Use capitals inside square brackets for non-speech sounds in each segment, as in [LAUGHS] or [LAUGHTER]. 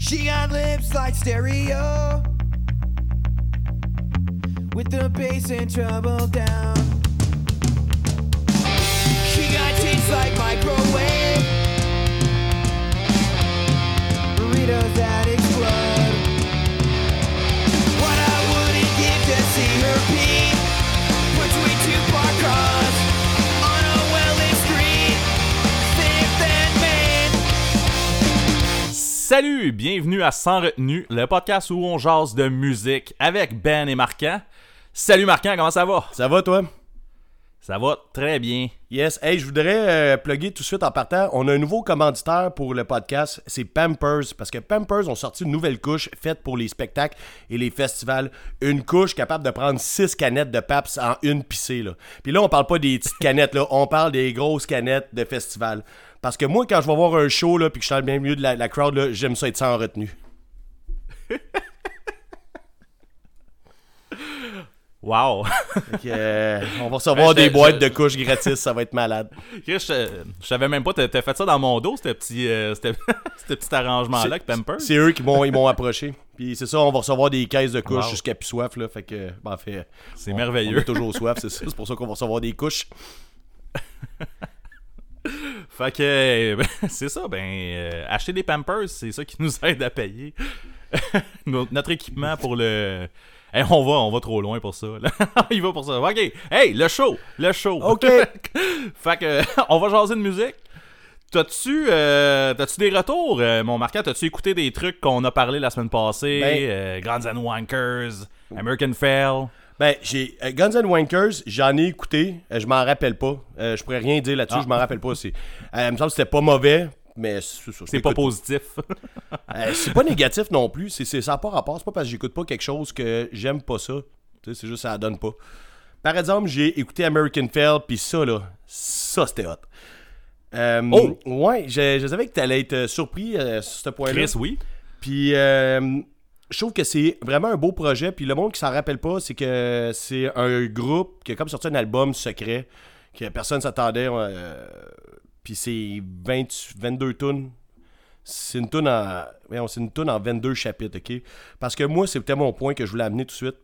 She got lips like stereo. With the bass and treble down. She got teeth like microwave. Burritos that Salut, bienvenue à Sans retenue, le podcast où on jase de musique avec Ben et Marquant. Salut Marquant, comment ça va? Ça va, toi? Ça va très bien. Yes. Hey, je voudrais euh, plugger tout de suite en partant. On a un nouveau commanditaire pour le podcast. C'est Pampers. Parce que Pampers ont sorti une nouvelle couche faite pour les spectacles et les festivals. Une couche capable de prendre 6 canettes de Paps en une pissée. Là. Puis là, on parle pas des petites canettes. là. On parle des grosses canettes de festival. Parce que moi, quand je vais voir un show là, puis que je suis dans le bien milieu de la, la crowd, j'aime ça être sans retenue. [LAUGHS] Wow! Que, euh, on va recevoir Ouais, des boîtes de couches gratis. Ça va être malade. Je, je savais même pas, t'as fait ça dans mon dos, ce petit, euh, [LAUGHS] petit arrangement-là avec Pampers. C'est eux qui m'ont approché. Puis c'est ça, on va recevoir des caisses de couches Wow. jusqu'à plus soif. Là, fait que, ben, en fait, C'est merveilleux. On a toujours soif, c'est ça. C'est pour ça qu'on va recevoir des couches. [LAUGHS] Fait que, ben, [LAUGHS] c'est ça, ben, euh, acheter des Pampers, c'est ça qui nous aide à payer No- notre équipement pour le. Hey, on va, on va trop loin pour ça. là. [LAUGHS] Il va pour ça. Ok, hey, le show, le show. OK. [LAUGHS] fait que, [LAUGHS] on va jaser de musique. T'as-tu, euh, t'as-tu des retours, euh, mon marquant? T'as-tu écouté des trucs qu'on a parlé la semaine passée? Ben- euh, Guns and Wankers, American Fail. Ben, j'ai euh, Guns N' Wankers, j'en ai écouté. je m'en rappelle pas. Je pourrais rien dire là-dessus, Ah. je m'en rappelle pas. Euh, il me semble que c'était pas mauvais, mais c'est, pas positif. Euh, c'est pas négatif non plus. C'est, c'est, ça n'a pas rapport. C'est pas parce que j'écoute pas quelque chose que j'aime pas ça. C'est juste ça donne pas. Par exemple, j'ai écouté American Fail, puis ça, là, ça, c'était hot. Euh, Oh! Ouais, je, je savais que t'allais être euh, surpris euh, sur ce point-là. Chris, oui. Puis, euh, je trouve que c'est vraiment un beau projet. Puis, le monde qui s'en rappelle pas, c'est que c'est un groupe qui a comme sorti un album secret que personne s'attendait. Puis, c'est 20 22 tunes. C'est une tune en, c'est une tune en 22 chapitres, OK? Parce que moi, c'était mon point que je voulais amener tout de suite.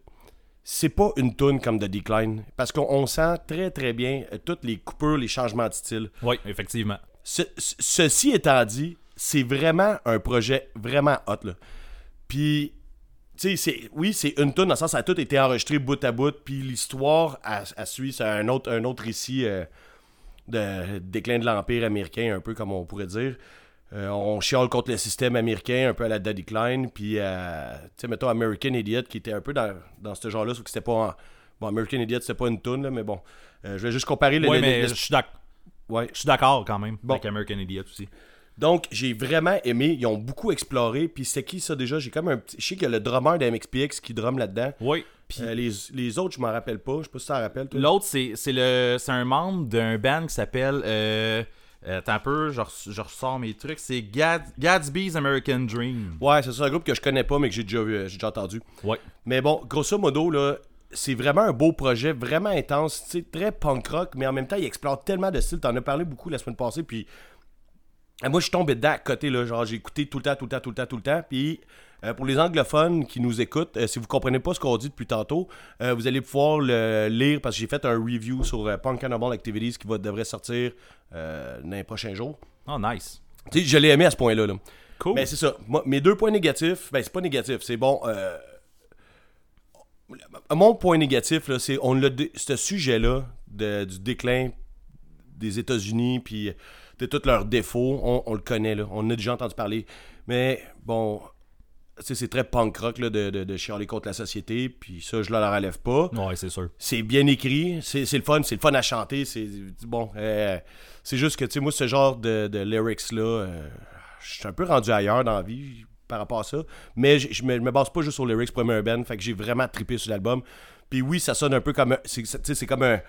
C'est pas une tune comme The Decline. Parce qu'on on sent très, très bien euh, toutes les coupures, les changements de style. Oui, effectivement. Ce- ce- ceci étant dit, c'est vraiment un projet vraiment hot, là. Puis, tu sais, c'est- oui, c'est une tonne dans le sens ça a tout été enregistré bout à bout, puis l'histoire, elle, elle suit, c'est un autre, un autre récit euh, de déclin de l'Empire américain, un peu comme on pourrait dire. Euh, on chiale contre le système américain, un peu à la Daddy Klein, puis, euh, tu sais, mettons American Idiot, qui était un peu dans, dans ce genre-là, sauf que c'était pas... en- Bon, American Idiot, c'était pas une toune, là, mais bon. Euh, je vais juste comparer le... Oui, le- mais le- je suis d'ac- ouais. je suis d'accord quand même Bon. avec American Idiot aussi. Donc, j'ai vraiment aimé. Ils ont beaucoup exploré. Puis, c'est qui ça déjà? J'ai comme un petit. Je sais qu'il y a le drummer d'MXPX qui drum là-dedans. Oui. Puis Euh, les, les autres, je m'en rappelle pas. Je sais pas si rappelles. toi. l'autre, c'est c'est le c'est un membre d'un band qui s'appelle. Euh, euh, attends un peu, je, res- je ressors mes trucs. C'est Gad- Gatsby's American Dream. Ouais, c'est ça, un groupe que je connais pas, mais que j'ai déjà, vu, euh, j'ai déjà entendu. Ouais. Mais bon, grosso modo, là, c'est vraiment un beau projet, vraiment intense. Très punk rock, mais en même temps, il explore tellement de styles. T'en as parlé beaucoup la semaine passée. Puis, moi, je suis tombé dedans à côté. Là, genre, j'ai écouté tout le temps, tout le temps, tout le temps, tout le temps. Puis, euh, pour les anglophones qui nous écoutent, euh, si vous comprenez pas ce qu'on dit depuis tantôt, euh, vous allez pouvoir le lire parce que j'ai fait un review sur Punk Cannibal Activities qui va, devrait sortir dans les prochains jours. Oh, nice. Tu sais, je l'ai aimé à ce point-là. Là. Cool. Mais c'est ça. Moi, mes deux points négatifs, ben c'est pas négatif, c'est bon. Mon point négatif, là, c'est on dé- ce sujet-là du déclin des États-Unis, puis de tous leurs défauts, on, on le connaît, là. on en a déjà entendu parler. Mais bon, c'est très punk rock là, de, de, de chialer contre la société, puis ça, je ne la relève pas. Ouais, c'est sûr. C'est bien écrit, c'est le fun, c'est le fun à chanter, c'est bon. euh, c'est juste que, tu sais, moi, ce genre de, de lyrics-là, euh, je suis un peu rendu ailleurs dans la vie par rapport à ça. Mais je me, me base pas juste sur lyrics pour aimer un band, fait que j'ai vraiment trippé sur l'album. Puis oui, ça sonne un peu comme. C'est comme un,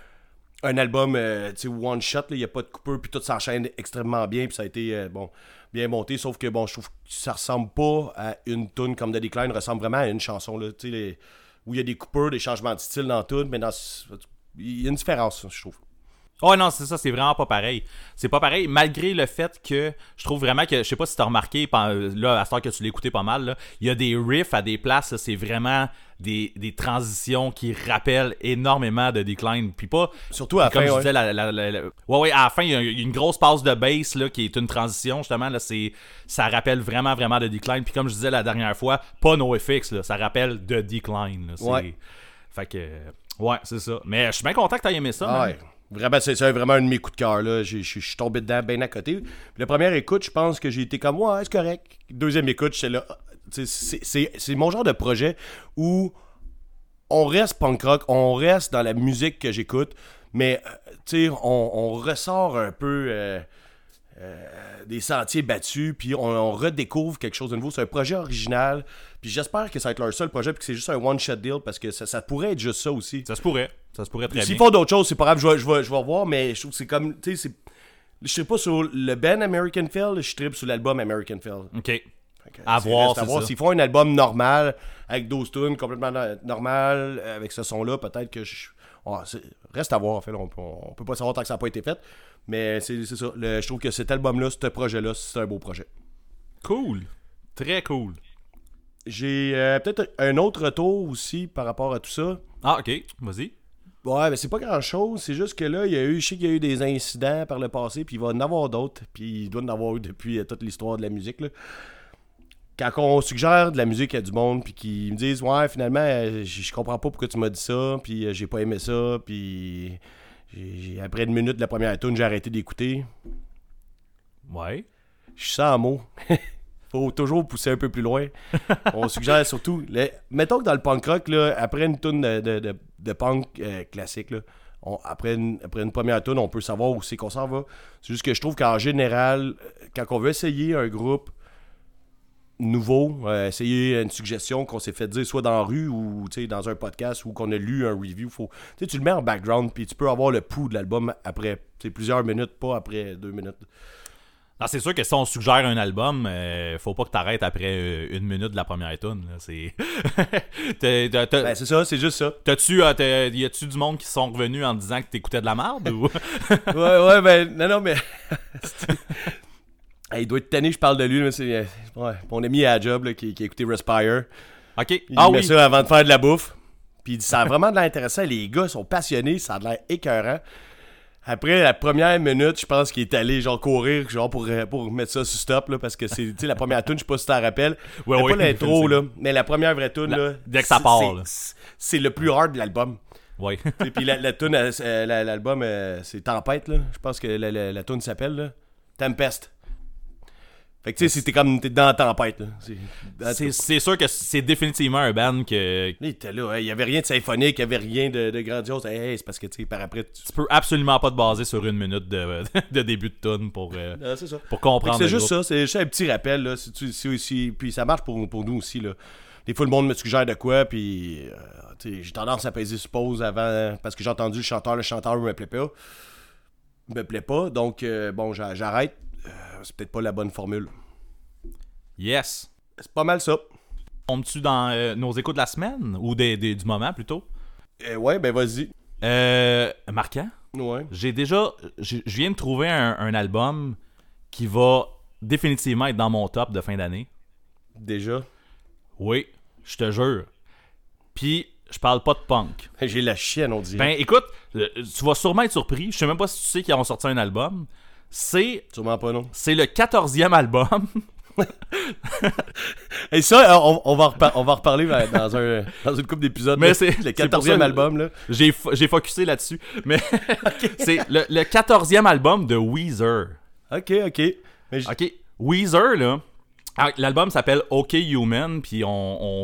un album, euh, one shot, il n'y a pas de coupeur, puis tout s'enchaîne extrêmement bien, puis ça a été, euh, bon, bien monté, sauf que, bon, je trouve que ça ressemble pas à une tune comme The Decline, ressemble vraiment à une chanson, là, tu sais, les- où il y a des coupeurs, des changements de style dans tout, mais dans, il y a une différence, je trouve. Oh non, c'est ça, c'est vraiment pas pareil. C'est pas pareil, malgré le fait que je trouve vraiment que, je sais pas si t'as remarqué, là, à ce temps que tu l'écoutais pas mal, là, il y a des riffs à des places, c'est vraiment des, des transitions qui rappellent énormément de Decline. Puis pas, Surtout à la comme fin, je ouais. disais, la, la- la- la- ouais, ouais, à la fin, il y a une grosse passe de bass là, qui est une transition, justement. Là, c'est, ça rappelle vraiment, vraiment de Decline. Puis comme je disais la dernière fois, pas NoFX, là, ça rappelle de Decline. là. C'est- Ouais. Fait que, ouais, c'est ça. Mais je suis bien content que t'aies aimé ça. Ah ouais. Vraiment, c'est c'est vraiment un de mes coups de cœur. là. Je suis tombé dedans bien à côté. Puis la première écoute, je pense que j'ai été comme, ouais, c'est correct. Deuxième écoute, j'étais là. C'est c'est- c'est mon genre de projet où on reste punk rock, on reste dans la musique que j'écoute, mais euh, on, on ressort un peu euh, euh, des sentiers battus, puis on redécouvre quelque chose de nouveau. C'est un projet original, puis j'espère que ça va être leur seul projet, puis que c'est juste un one-shot deal, parce que ça, ça pourrait être juste ça aussi. Ça se pourrait. Ça se pourrait très S'ils font d'autres choses, c'est pas grave, je vais, je vais, je vais revoir, mais je trouve que c'est comme, tu sais. Je serais pas sur le band American Fell, je tripe sur l'album American Fell. OK. À voir, c'est voir. ça. S'ils font un album normal, avec 12 tunes, complètement no- normal, avec ce son-là, peut-être que je... C'est- reste à voir, en fait, on, on peut pas savoir tant que ça n'a pas été fait, mais c'est c'est ça. Le- je trouve que cet album-là, ce projet-là, c'est un beau projet. Cool. Très cool. J'ai euh, peut-être un autre retour aussi par rapport à tout ça. Ah, OK. Vas-y. Ouais, mais c'est pas grand chose. C'est juste que là, il y a eu, je sais qu'il y a eu des incidents par le passé, puis il va en avoir d'autres, puis il doit en avoir eu depuis euh, toute l'histoire de la musique. Là. Quand on suggère de la musique à du monde, puis qu'ils me disent, ouais, finalement, euh, je comprends pas pourquoi tu m'as dit ça, puis j'ai pas aimé ça, puis après une minute de la première tune, j'ai arrêté d'écouter. Ouais. Je suis sans mots. [LAUGHS] Faut toujours pousser un peu plus loin. On [LAUGHS] suggère surtout. mettons que dans le punk rock, là, après une tune de, de- de- de punk euh, classique, là, on- après, une, après une première tune, on peut savoir où c'est qu'on s'en va. C'est juste que je trouve qu'en général, euh, quand on veut essayer un groupe nouveau, euh, essayer une suggestion qu'on s'est fait dire soit dans la rue ou dans un podcast ou qu'on a lu un review, faut, tu le mets en background puis tu peux avoir le pouls de l'album après plusieurs minutes, pas après deux minutes. Non, c'est sûr que si on suggère un album, euh, faut pas que t'arrêtes après euh, une minute de la première tune. C'est. [LAUGHS] Ben, c'est ça, c'est juste ça. T'as-tu, euh, y a-tu du monde qui sont revenus en disant que t'écoutais de la merde ou? [LAUGHS] Ouais, ouais, ben, non, non, mais. [LAUGHS] Hey, il doit être tanné, je parle de lui, mais c'est. euh, Ouais, mon ami à la job, là, qui, qui a écouté Respire. Ok. Il ah met oui. ça avant de faire de la bouffe. Puis il dit, ça a vraiment de l'air intéressant. Les gars sont passionnés, ça a de l'air écœurant. Après la première minute, je pense qu'il est allé genre courir genre pour, euh, pour mettre ça sur stop là, parce que c'est la première tune, je sais pas si tu t'en rappelles. Ouais, Mais ouais, pas l'intro là, mais la première vraie tune là. dès que ça part, c'est- le plus hard de l'album. Ouais. [LAUGHS] Et puis la, la tune, euh, la- l'album, euh, c'est Tempête, là. Je pense que la, la, la tune s'appelle. Tempest. Fait que tu sais, c'était comme, t'es dans la tempête. C'est- sûr que c'est définitivement un band que il était là, hein, il y avait rien de symphonique, il y avait rien de, de grandiose. Hey, c'est parce que, tu sais, par après, tu... tu peux absolument pas te baser sur une minute de, [LAUGHS] de début de tune pour, euh, Ah, ça. pour comprendre. C'est juste groupe. ça, c'est juste un petit rappel, là. Si tu- si aussi, puis ça marche pour, pour nous aussi, là. Des fois, le monde me suggère de quoi, puis euh, j'ai tendance à peser sur pause avant, parce que j'ai entendu le chanteur, le chanteur me plaît pas. Me plaît pas, donc, euh, bon, j'a- j'arrête. C'est peut-être pas la bonne formule. Yes. C'est pas mal ça. Tombes-tu dans euh, nos échos de la semaine? Ou des, des- du moment plutôt? Euh, ouais, ben vas-y. euh, Marquant. Ouais. J'ai déjà. Je viens de trouver un, un album qui va définitivement être dans mon top de fin d'année. Déjà? Oui, je te jure. Puis, je parle pas de punk. J'ai la chienne, on dirait. Ben, écoute, euh, tu vas sûrement être surpris. Je sais même pas si tu sais qu'ils ont sorti un album. C'est. Sûrement pas, non. C'est le 14e album. [LAUGHS] Et ça, on, on va, on va en reparler dans, un, dans une couple d'épisodes. Mais c'est- le c'est pour 14e ça- album, là. J'ai fo- j'ai focusé là-dessus. Mais [LAUGHS] [LAUGHS] c'est le, le 14e album de Weezer. Ok, ok. Mais Ok, Weezer, là. ah, L'album s'appelle OK Human, puis on,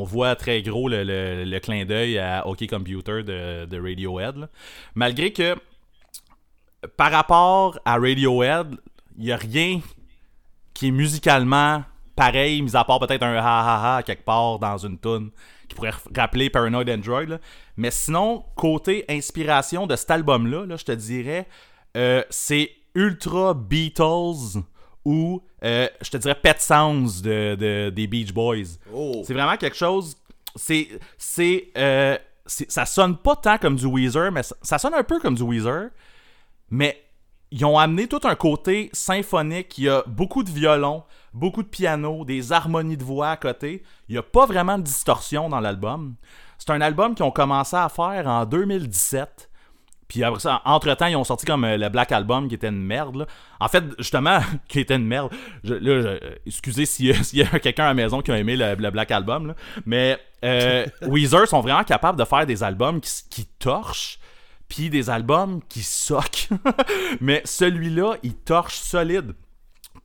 on voit très gros le, le- le clin d'œil à OK Computer de, de Radiohead. là. Malgré que, par rapport à Radiohead, il n'y a rien qui est musicalement pareil, mis à part peut-être un ha ha ha quelque part dans une tune qui pourrait rappeler Paranoid Android. là. Mais sinon, côté inspiration de cet album-là, là, je te dirais, euh, c'est ultra Beatles ou euh, je te dirais Pet Sounds de, de- des Beach Boys. Oh. C'est vraiment quelque chose. C'est. C'est. euh, c'est- ça sonne pas tant comme du Weezer, mais ça, ça sonne un peu comme du Weezer. Mais ils ont amené tout un côté symphonique. Il y a beaucoup de violon, beaucoup de piano, des harmonies de voix à côté. Il n'y a pas vraiment de distorsion dans l'album. C'est un album qu'ils ont commencé à faire en 2017. Puis après ça, entre-temps, ils ont sorti comme euh, le Black Album qui était une merde. En fait, justement, [LAUGHS] qui était une merde. Euh, excusez [LAUGHS] s'il y a, quelqu'un à la maison qui a aimé le, Black Album. Mais euh, [LAUGHS] Weezer sont vraiment capables de faire des albums qui torchent. Puis des albums qui soquent. [LAUGHS] Mais celui-là, il torche solide.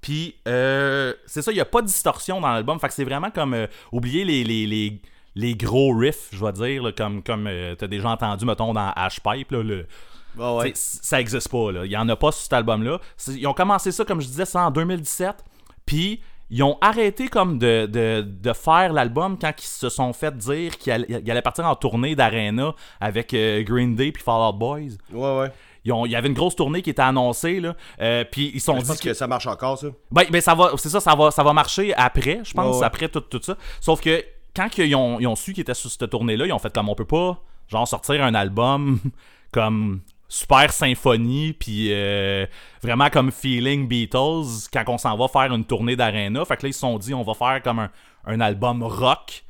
Puis, euh, c'est ça, il n'y a pas de distorsion dans l'album. Fait que c'est vraiment comme euh, oublier les, les, les, les gros riffs, je vais dire, là, comme, comme euh, t'as déjà entendu, mettons, dans Ashpipe. Là, le, Ah ouais. Ça existe pas, là. Il y en a pas sur cet album-là. C'est- Ils ont commencé ça, comme je disais, ça en 2017. Puis, ils ont arrêté comme de, de, de faire l'album quand ils se sont fait dire qu'ils allaient, ils allaient partir en tournée d'arena avec euh, Green Day puis Fall Out Boys. Ouais, ouais. Ils ont- il y avait une grosse tournée qui était annoncée, là. Euh, puis ils sont Je dit pense que ça marche encore, ça. ben, ben, ça va, c'est ça, ça va, ça va marcher après, je pense, Ouais, ouais. après tout, tout ça. Sauf que quand qu'ils ont, ils ont su qu'ils étaient sur cette tournée-là, ils ont fait comme on peut pas, genre, sortir un album [LAUGHS] comme super symphonie, puis euh, vraiment comme feeling Beatles quand on s'en va faire une tournée d'arena. Fait que là, ils se sont dit, on va faire comme un, un album rock.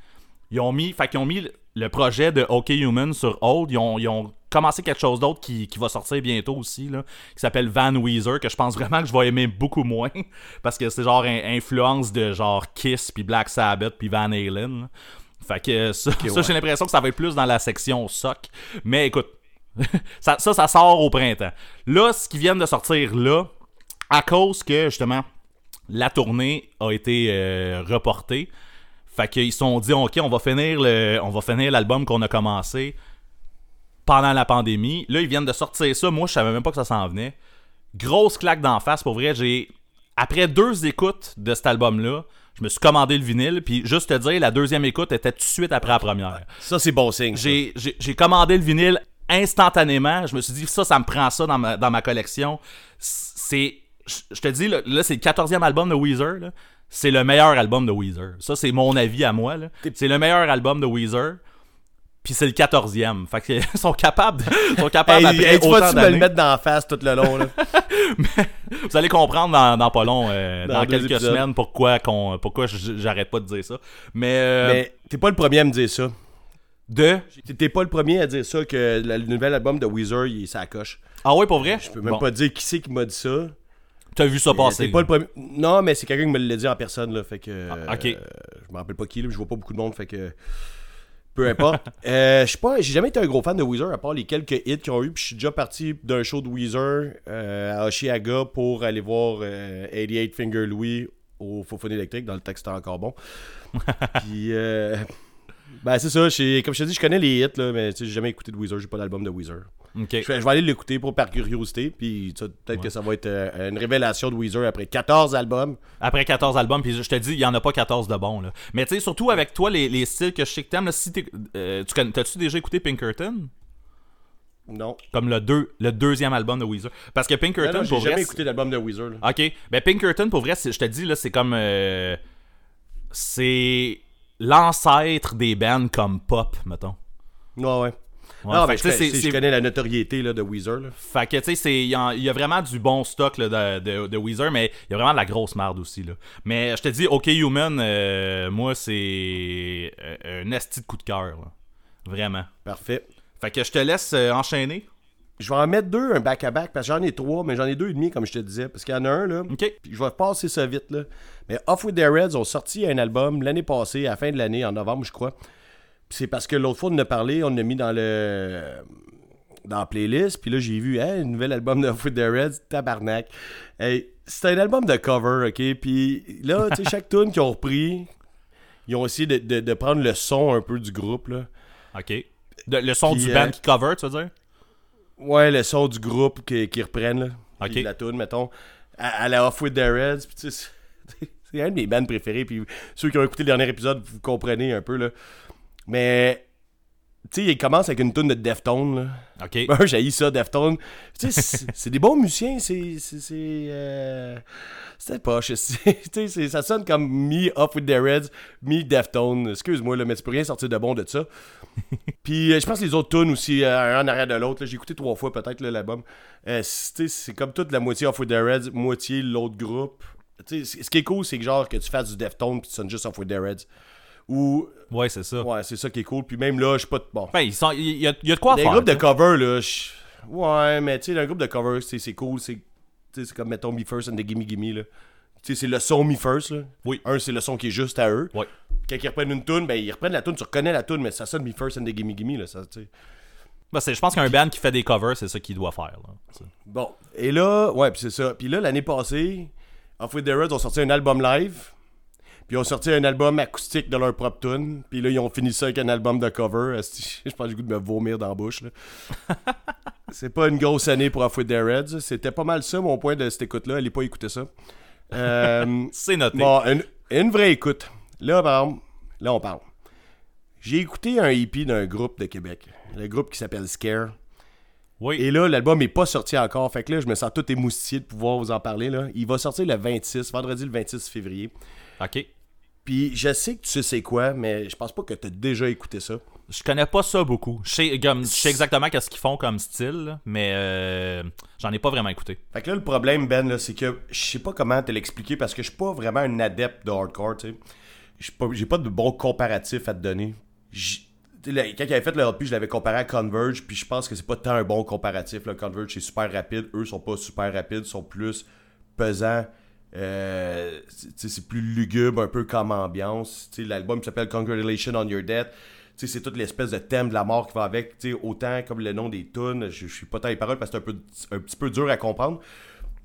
Ils ont mis, fait qu'ils ont mis le- projet de OK Human sur hold. Ils ont, ils ont commencé quelque chose d'autre qui, qui va sortir bientôt aussi, là, qui s'appelle Van Weezer, que je pense vraiment que je vais aimer beaucoup moins, [LAUGHS] parce que c'est genre un- influence de genre Kiss, puis Black Sabbath, puis Van Halen. là. Fait que ça, ça, ouais. j'ai l'impression que ça va être plus dans la section sock. Mais écoute, [LAUGHS] ça, ça, ça sort au printemps. Là, ce qui vient de sortir là, à cause que justement la tournée a été euh, reportée. Fait qu'ils se sont dit, OK, on va finir le, on va finir l'album qu'on a commencé pendant la pandémie. Là, ils viennent de sortir ça. Moi, je savais même pas que ça s'en venait. Grosse claque d'en face. Pour vrai, j'ai. Après deux écoutes de cet album-là, je me suis commandé le vinyle. Puis, juste te dire, la deuxième écoute était tout de suite après la première. Ça, c'est bon signe. j'ai commandé le vinyle instantanément. Je me suis dit, ça, ça me prend ça dans ma, dans ma collection. C'est. Je te dis, là, là, c'est le 14e album de Weezer. là. C'est le meilleur album de Weezer. Ça, c'est mon avis à moi. là. C'est le meilleur album de Weezer. Puis c'est le 14e. Fait qu'ils [LAUGHS] sont capables, de- sont capables Hey, après hey, tu vas-tu me le mettre dans la face tout le long, là? [LAUGHS] Vous allez comprendre dans, dans pas long, euh, Dans quelques épisodes. semaines, pourquoi, qu'on, pourquoi j'arrête pas de dire ça. Mais, euh, Mais t'es pas le premier à me dire ça. De? T'es- pas le premier à dire ça, que le nouvel album de Weezer, il est sa coche. Ah ouais, pour vrai? Je peux même Bon, pas dire qui c'est qui m'a dit ça. T'as vu ça passer? T'es pas le premier. Non, mais c'est quelqu'un qui me l'a dit en personne, là. Fait que. Ah, ok. euh, je me rappelle pas qui, là. Je vois pas beaucoup de monde, fait que. Peu importe. [LAUGHS] euh, je sais pas, j'ai jamais été un gros fan de Weezer, à part les quelques hits qu'ils ont eu. Puis je suis déjà parti d'un show de Weezer euh, à Oshiaga pour aller voir euh, 88 Finger Louis au Fofone électrique, dans le texte c'était encore bon. [LAUGHS] Puis. Ben, c'est ça. j'ai- Comme je te dis, je connais les hits, là, mais tu sais, j'ai jamais écouté de Weezer. J'ai pas d'album de Weezer. Je vais, je vais aller l'écouter pour par curiosité, puis peut-être que ça va être euh, une révélation de Weezer après 14 albums. Après 14 albums, puis je te dis, il y en a pas 14 de bons. Là. Mais tu sais, surtout avec toi, les, les styles que je sais que t'aimes, là, si t'es- euh, tu connais- t'as-tu déjà écouté Pinkerton? Non. Comme le, deux, le deuxième album de Weezer. Parce que Pinkerton, non, j'ai pour jamais vrai, écouté l'album de Weezer. là. Ok. Ben Pinkerton, pour vrai, je te dis, là, c'est comme. euh, c'est l'ancêtre des bands comme Pop, mettons. Ouais, ouais. Ouais, non, je, connais la notoriété là, de Weezer. Là. Fait que, tu sais, il y, a vraiment du bon stock là, de, de, de Weezer, mais il y a vraiment de la grosse merde aussi. Là. Mais je te dis, OK Human, euh, moi, c'est euh, un esti de coup de cœur. Vraiment. Parfait. Fait que je te laisse euh, enchaîner. Je vais en mettre deux, un back-à-back, parce que j'en ai trois, mais j'en ai deux et demi, comme je te disais. Parce qu'il y en a un, là. OK. Puis je vais passer ça vite, là. Mais Off With Their Reds ont sorti un album l'année passée, à la fin de l'année, en novembre, je crois. Puis c'est parce que l'autre fois, on en a parlé, on l'a mis dans le. dans la playlist. Puis là, j'ai vu, hey, un nouvel album de Off With Their Reds, tabarnak. Hey, c'est un album de cover, ok? Puis là, tu sais, chaque [LAUGHS] tune qu'ils ont repris, ils ont essayé de, de- de prendre le son un peu du groupe, là. OK. De- le son Puis, du euh, band qui cover, tu veux dire? Ouais, le son du groupe qui, qui reprennent, là. Ok. Puis la tune, mettons, à, à la Off With Their Reds. Puis tu sais, c'est- [LAUGHS] c'est un de mes bands préférés. Puis ceux qui ont écouté le dernier épisode, vous comprenez un peu, là. Mais Tu sais, il commence avec une tune de Deftones, là. Ok. [LAUGHS] Un, j'ai ça, Deftones. Tu sais, [LAUGHS] c'est- des bons musiciens, c'est. C'est. euh, C'était sais. [LAUGHS] Tu sais, ça sonne comme Me Off with the Reds, Me Deftones. Excuse-moi, là, mais tu peux rien sortir de bon de ça. Puis euh, je pense que les autres tunes aussi, euh, un en arrière de l'autre. J'ai écouté trois fois peut-être l'album. Euh, c'est tu sais, c'est comme toute la moitié Off with the Reds, moitié l'autre groupe. Tu sais, c- ce qui est cool, c'est que genre que tu fasses du Deftones puis tu sonnes juste Off with the Reds. Ou. Ouais, c'est ça. Ouais, c'est ça qui est cool. Puis même là, je sais pas. Bon. Ben, il y, a, il y a de quoi Les faire. groupes de cover, là, je- ouais, mais tu sais, un groupe de cover, c'est c'est cool. C'est comme, mettons, Me First and the Gimme Gimme, là. Tu sais, c'est le son Me First, là. Oui. Un, c'est le son qui est juste à eux. Ouais. Quand ils reprennent une tune, ben, ils reprennent la tune, tu reconnais la tune, mais ça sonne Me First and the Gimme Gimme, là, ça, tu sais. Ben, je pense qu'un band qui fait des covers, c'est ça qu'il doit faire. Là. Bon. Et là, ouais, puis c'est ça. Puis là, l'année passée, Off With The Reds ont sorti un album live. Puis ils ont sorti un album acoustique de leur propre tune. Puis là, ils ont fini ça avec un album de cover. [LAUGHS] Je pense que j'ai goût de me vomir dans la bouche. là. [LAUGHS] C'est pas une grosse année pour Off With The Reds. C'était pas mal ça, mon point de cette écoute-là. Allez pas écouter ça. Euh, [LAUGHS] C'est noté. bon, une, une vraie écoute. Là, par exemple, là, on parle. J'ai écouté un EP d'un groupe de Québec. Le groupe qui s'appelle Scare. Oui. Et là, l'album est pas sorti encore. Fait que là, je me sens tout émoustillé de pouvoir vous en parler. Là. Il va sortir le 26, vendredi le 26 février. Ok. Puis je sais que tu sais c'est quoi, mais je pense pas que tu as déjà écouté ça. Je connais pas ça beaucoup. Je sais, comme, je sais exactement qu'est-ce qu'ils font comme style, là, mais euh, j'en ai pas vraiment écouté. Fait que là, le problème, Ben, là, c'est que je sais pas comment te l'expliquer parce que je suis pas vraiment un adepte de hardcore, tu sais. J'ai pas, de bon comparatif à te donner. J'- Quand il avait fait le EP, je l'avais comparé à Converge, puis je pense que c'est pas tant un bon comparatif. Converge, c'est super rapide. Eux sont pas super rapides, sont plus pesants. Euh, c'est- plus lugubre, un peu comme ambiance. L'album s'appelle Congratulations on Your Death. C'est toute l'espèce de thème de la mort qui va avec. Autant comme le nom des tunes, je, suis pas tant les paroles parce que c'est un, un petit peu dur à comprendre.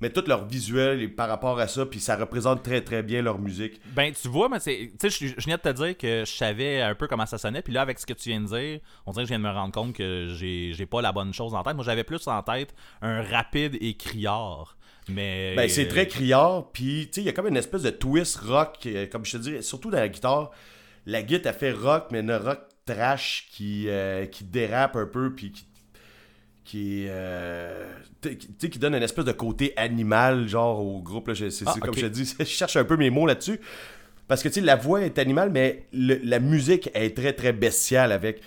Mais tout leur visuel par rapport à ça, puis ça représente très très bien leur musique. Ben, tu vois, mais c'est. Je je viens de te dire que je savais un peu comment ça sonnait, puis là, avec ce que tu viens de dire, on dirait que je viens de me rendre compte que j'ai j'ai pas la bonne chose en tête. Moi, j'avais plus en tête un rapide et criard. Mais. Ben, c'est très criard, puis tu sais, il y a comme une espèce de twist rock, euh, comme je te dis, surtout dans la guitare. La guitare, elle fait rock, mais un rock trash qui, euh, qui dérape un peu, puis qui. qui, euh, tu sais, qui donne une espèce de côté animal, genre au groupe. Là, Je- c'est, Ah, comme je te dis, [LAUGHS] je cherche un peu mes mots là-dessus. Parce que tu sais, la voix est animale, mais le- la musique est très très bestiale avec.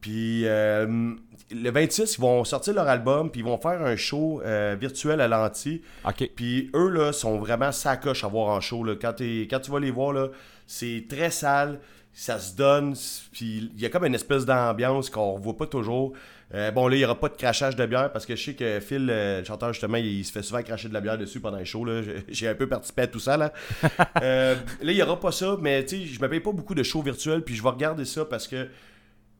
Puis euh, le 26, ils vont sortir leur album, puis ils vont faire un show euh, virtuel à l'anti. Ok. Puis eux, là, sont vraiment sacoches à voir en show. Là. Quand, tu vas les voir, là, c'est très sale, ça se donne, puis il y a comme une espèce d'ambiance qu'on revoit pas toujours. Euh, bon, là, il y aura pas de crachage de bière parce que je sais que Phil, euh, le chanteur, justement, il, se fait souvent cracher de la bière dessus pendant les shows. là. [LAUGHS] J'ai- un peu participé à tout ça. Là, [LAUGHS] Euh, là il y aura pas ça, mais tu sais, je me paye pas beaucoup de shows virtuels, puis je vais regarder ça parce que,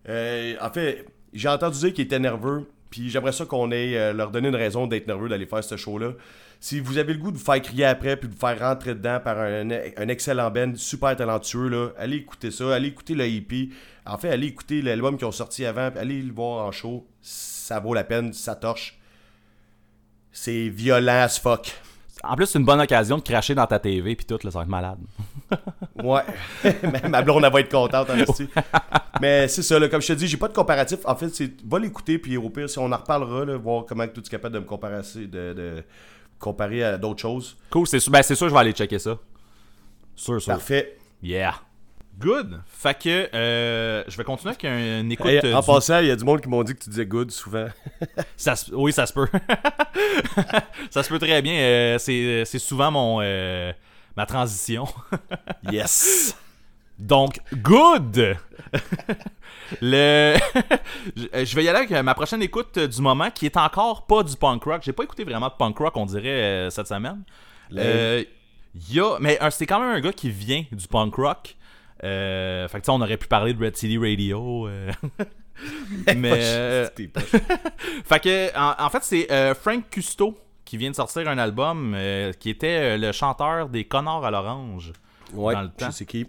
en fait, j'ai entendu dire qu'ils étaient nerveux, puis j'aimerais ça qu'on ait euh, leur donner une raison d'être nerveux d'aller faire ce show-là. Si vous avez le goût de vous faire crier après, puis de vous faire rentrer dedans par un, excellent band super talentueux, là, allez écouter ça, allez écouter le EP. En fait, allez écouter l'album qu'ils ont sorti avant, allez le voir en show. Ça vaut la peine, ça torche. C'est violent as fuck. En plus, c'est une bonne occasion de cracher dans ta TV, puis tout, là, ça va être malade. [LAUGHS] Ouais. [LAUGHS] Mais Ma blonde, elle va être contente, en esti. Mais c'est ça, là, comme je te dis, j'ai pas de comparatif. En fait, c'est va l'écouter, puis au pire, si on en reparlera, là, voir comment tu es capable de me comparer, de, de comparer à d'autres choses. Cool, c'est sûr, ben, c'est sûr, je vais aller checker ça. Sûr, sûr. Parfait. Yeah. Good. Fait que euh, je vais continuer avec un, une écoute. Hey, euh, en du- passant, il y a du monde qui m'ont dit que tu disais good souvent. [LAUGHS] Ça se- oui, ça se peut. [LAUGHS] ça se peut très bien. euh, c'est, c'est souvent mon euh, ma transition. [LAUGHS] yes. Donc, good! Le... je vais y aller avec euh, ma prochaine écoute euh, du moment qui est encore pas du punk rock. J'ai pas écouté vraiment de punk rock, on dirait, euh, cette semaine. Euh, y a... Mais euh, c'est quand même un gars qui vient du punk rock. Euh, fait que tu sais, on aurait pu parler de Red City Radio. euh. [LAUGHS] mais... euh, [LAUGHS] fait que, en, en fait, c'est Frank Custo qui vient de sortir un album qui était le chanteur des Connards à l'Orange. Ouais, Dans le temps. je sais qui.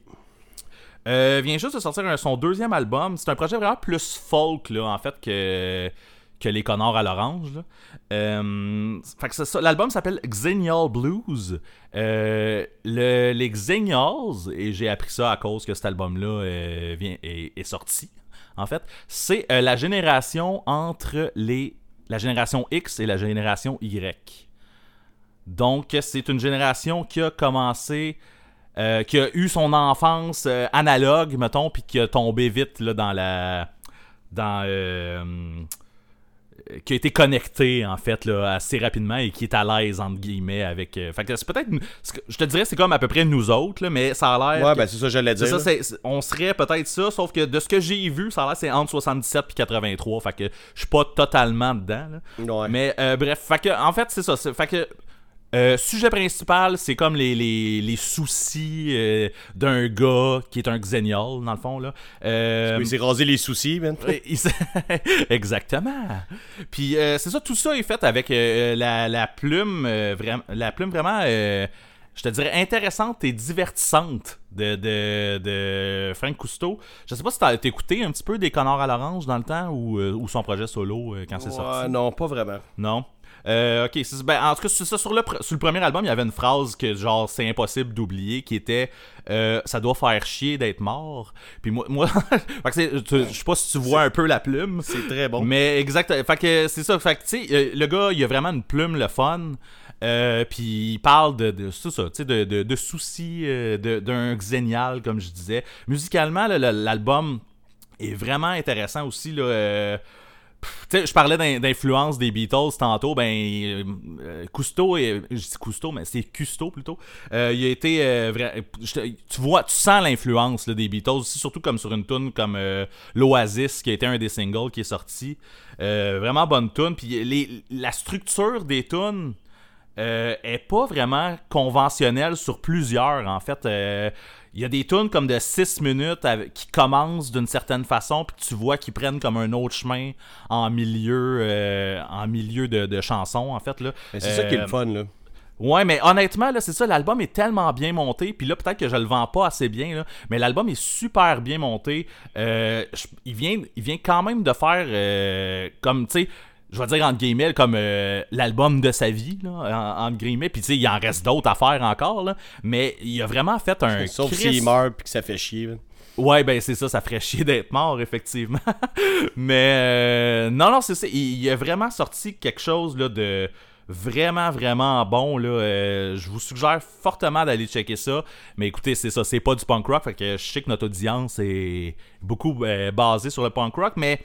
Vient juste de sortir son deuxième album. C'est un projet vraiment plus folk, là, en fait, que, que Les Connards à l'Orange. Euh. L'album s'appelle Xenial Blues. Euh, le, les Xenials, et j'ai appris ça à cause que cet album-là euh, est, sorti en fait, c'est la génération entre les la génération X et la génération Y. Donc, c'est une génération qui a commencé, qui a eu son enfance analogue, mettons, puis qui a tombé vite là, dans la. dans. Qui a été connecté en fait là, assez rapidement et qui est à l'aise entre guillemets avec euh, fait que c'est peut-être je te dirais c'est comme à peu près nous autres là, mais ça a l'air Ouais, que- ben c'est ça j'allais c'est dire. ça, c'est- on serait peut-être ça, sauf que de ce que j'ai vu, ça a l'air c'est entre 77 et 83. Fait que je suis pas totalement dedans. là. Ouais. Mais euh, bref, fait que, en fait, c'est ça. Fait que. Euh, sujet principal, c'est comme les, les, les soucis euh, d'un gars qui est un xénial, dans le fond. Là. Euh, Il s'est rasé les soucis, man. [LAUGHS] [LAUGHS] Exactement. Puis euh, c'est ça, tout ça est fait avec la, la plume, vraiment, la plume vraiment, je te dirais intéressante et divertissante de, de, de Frank Cousteau. Je sais pas si t'as écouté un petit peu des Connards à l'orange dans le temps ou, ou son projet solo quand c'est sorti. non, pas vraiment. Non? Euh, ok, c'est- ben, en tout cas, c'est ça. Sur le, sur le premier album, il y avait une phrase que, genre, c'est impossible d'oublier qui était euh, Ça doit faire chier d'être mort. Puis moi, moi [LAUGHS] je sais pas si tu vois un peu la plume. C'est très bon. Mais exact. Fait que c'est ça. Fait que, tu sais, euh, le gars, il a vraiment une plume, le fun. Euh, puis il parle de, de c'est ça, tu sais, de, de, de soucis de- d'un xénial, comme je disais. Musicalement, l'album est vraiment intéressant aussi. Là, je parlais d'in- d'influence des Beatles tantôt. Ben, euh, Cousteau, est- je dis Cousteau, mais c'est Cousteau plutôt. Euh, il a été. euh, vra- je te- tu vois, tu sens l'influence des Beatles, aussi, surtout comme sur une tune comme l'Oasis, qui a été un des singles qui est sorti. Vraiment bonne tune. Puis la structure des tunes est pas vraiment conventionnelle sur plusieurs, en fait. Euh, Il y a des tunes comme de 6 minutes avec- qui commencent d'une certaine façon, puis tu vois qu'ils prennent comme un autre chemin en milieu, euh, en milieu de, de chansons, en fait. Là. Mais c'est ça qui est Euh, le fun, là. Ouais, mais honnêtement, là, c'est ça, l'album est tellement bien monté, puis là, peut-être que je le vends pas assez bien, là, mais l'album est super bien monté. Euh, je- il, vient, il vient quand même de faire, euh, comme, tu sais, je vais dire entre guillemets, comme euh, l'album de sa vie, là, en- entre guillemets, puis tu sais, il en reste d'autres à faire encore, là, mais il a vraiment fait un... Sauf s'il meurt puis que ça fait chier. Ouais, ben c'est ça, ça ferait chier d'être mort, effectivement. [LAUGHS] Mais euh, non, non, c'est ça. Il, il a vraiment sorti quelque chose là, de vraiment, vraiment bon. Là. Euh, je vous suggère fortement d'aller checker ça. Mais écoutez, c'est ça, c'est pas du punk rock. Fait que je sais que notre audience est beaucoup euh, basée sur le punk rock, mais.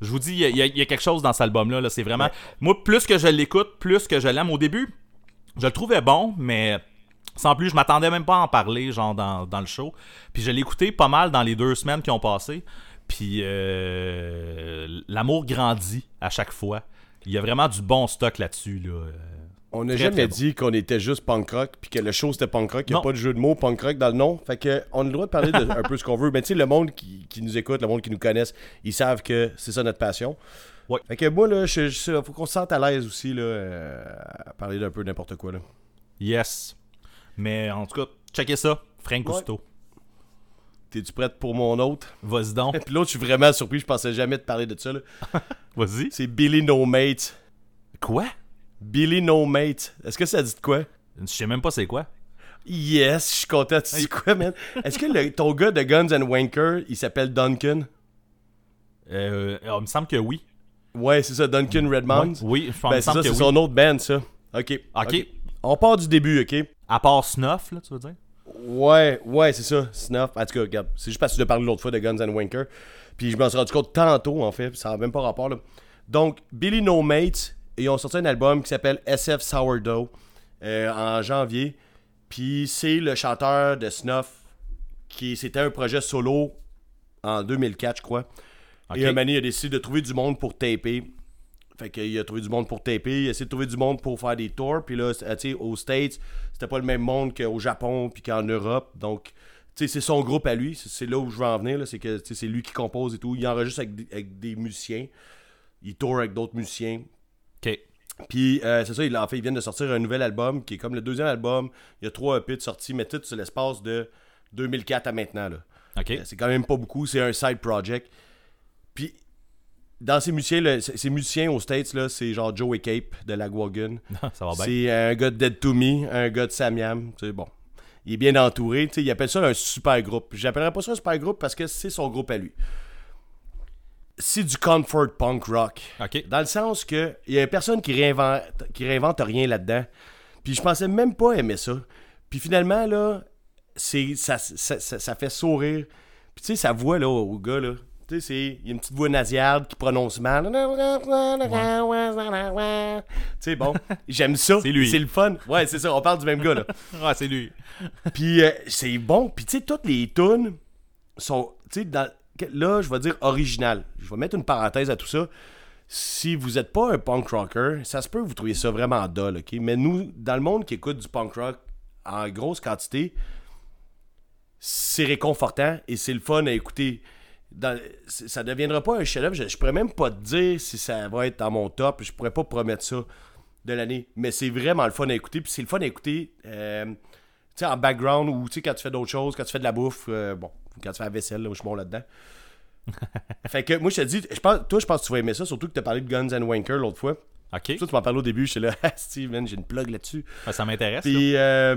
Je vous dis, il y, a- y y quelque chose dans cet album-là. Là, c'est vraiment. Moi, plus que je l'écoute, plus que je l'aime. Au début, je le trouvais bon, mais sans plus, je m'attendais même pas à en parler, genre dans, dans le show. Puis je l'ai écouté pas mal dans les deux semaines qui ont passé. Puis euh, l'amour grandit à chaque fois. Il y a vraiment du bon stock là-dessus. Là. On n'a jamais dit qu'on était juste punk rock puis que le show c'était punk rock. Il n'y a pas de jeu de mots punk rock dans le nom. Fait que on a le droit de parler de [LAUGHS] un peu ce qu'on veut. Mais tu sais, le monde qui, qui nous écoute, le monde qui nous connaisse, ils savent que c'est ça notre passion. Ouais. Fait que moi, là, je, je- faut qu'on se sente à l'aise aussi là, euh, à parler d'un peu n'importe quoi. Là. Yes. Mais en tout cas, checkez ça. Frank Cousteau. T'es-tu prête pour mon autre? Vas-y donc. Puis [LAUGHS] l'autre, je suis vraiment surpris. Je pensais jamais te parler de ça. [LAUGHS] Vas-y. C'est Billy No Mate. Quoi? Billy No Mate. Est-ce que ça dit de quoi? Je sais même pas c'est quoi. Yes, je suis content. Tu dis quoi, man? Est-ce que le- ton gars de Guns and Wanker, il s'appelle Duncan? Euh, il me semble que oui. Ouais, c'est ça, Duncan Redmond. Oui, je pense Ben, que c'est oui. son autre band, ça. Ok. Ok. On part du début, ok? À part Snuff, là, tu veux dire? Ouais, ouais, c'est ça, Snuff. En tout cas, regarde, c'est juste parce que tu as parlé l'autre fois de Guns and Wanker. Puis je m'en suis rendu compte tantôt, en fait, ça n'a même pas rapport, là. Donc, Billy No Mates, ils ont sorti un album qui s'appelle SF Sourdough euh, en janvier. Puis c'est le chanteur de Snuff qui c'était un projet solo en 2004, je crois. Ok. Et a décidé de trouver du monde pour taper. Fait qu'il a trouvé du monde pour taper, il a essayé de trouver du monde pour faire des tours. Puis là, c'est- tu sais, aux States, c'était pas le même monde qu'au Japon puis qu'en Europe. Donc, tu sais, c'est son groupe à lui. C'est- là où je veux en venir. C'est que c'est lui qui compose et tout. Il enregistre avec des musiciens. Il tourne avec d'autres musiciens. Puis euh, c'est ça, il, en fait, ils viennent de sortir un nouvel album qui est comme le deuxième album. Il y a trois EP de sortie, mais tout sur l'espace de 2004 à maintenant. Là. Ok. Euh, C'est quand même pas beaucoup, c'est un side project. Puis, dans ces musiciens, là, ces musiciens aux States, là, c'est genre Joey Cape de Lagwagon. [LAUGHS] ça va bien. C'est un gars de Dead to Me, un gars de Samiam. C'est bon. Il est bien entouré. Il appelle ça un super groupe. J'appellerais pas ça un super groupe parce que c'est son groupe à lui. C'est du comfort punk rock. Ok. Dans le sens que il y a personne qui réinvente, qui réinvente rien là-dedans. Puis je pensais même pas aimer ça. Puis finalement, là, c'est, ça, ça, ça, ça fait sourire. Puis tu sais, sa voix, là, au gars, là. Tu sais, c'est, il y a une petite voix nasillarde qui prononce mal. Tu sais, bon, j'aime ça. [LAUGHS] C'est lui. C'est le fun. Ouais, c'est ça, on parle du même gars, là. [LAUGHS] Ah, c'est lui. Puis euh, c'est bon. Puis tu sais, toutes les tunes sont, tu sais, dans- là, je vais dire original. Je vais mettre une parenthèse à tout ça. Si vous n'êtes pas un punk rocker, ça se peut que vous trouviez ça vraiment dull, ok? Mais nous, dans le monde qui écoute du punk rock en grosse quantité, c'est réconfortant et c'est le fun à écouter. Ça deviendra pas un chef-d'œuvre. Je, je pourrais même pas te dire si ça va être dans mon top. Je pourrais pas promettre ça de l'année. Mais c'est vraiment le fun à écouter. Puis c'est le fun à écouter euh, sais, en background ou tu sais, quand tu fais d'autres choses, quand tu fais de la bouffe. euh, bon, quand tu fais la vaisselle, là, je suis bon là-dedans. [LAUGHS] fait que moi, je te dis, je pense, toi, je pense que tu vas aimer ça, surtout que tu as parlé de Guns and Wanker l'autre fois. Ok. Toi, tu m'en parlais au début, j'étais là, [LAUGHS] ah, Steve, man, j'ai une plug là-dessus. Ben, ça m'intéresse. Puis, euh,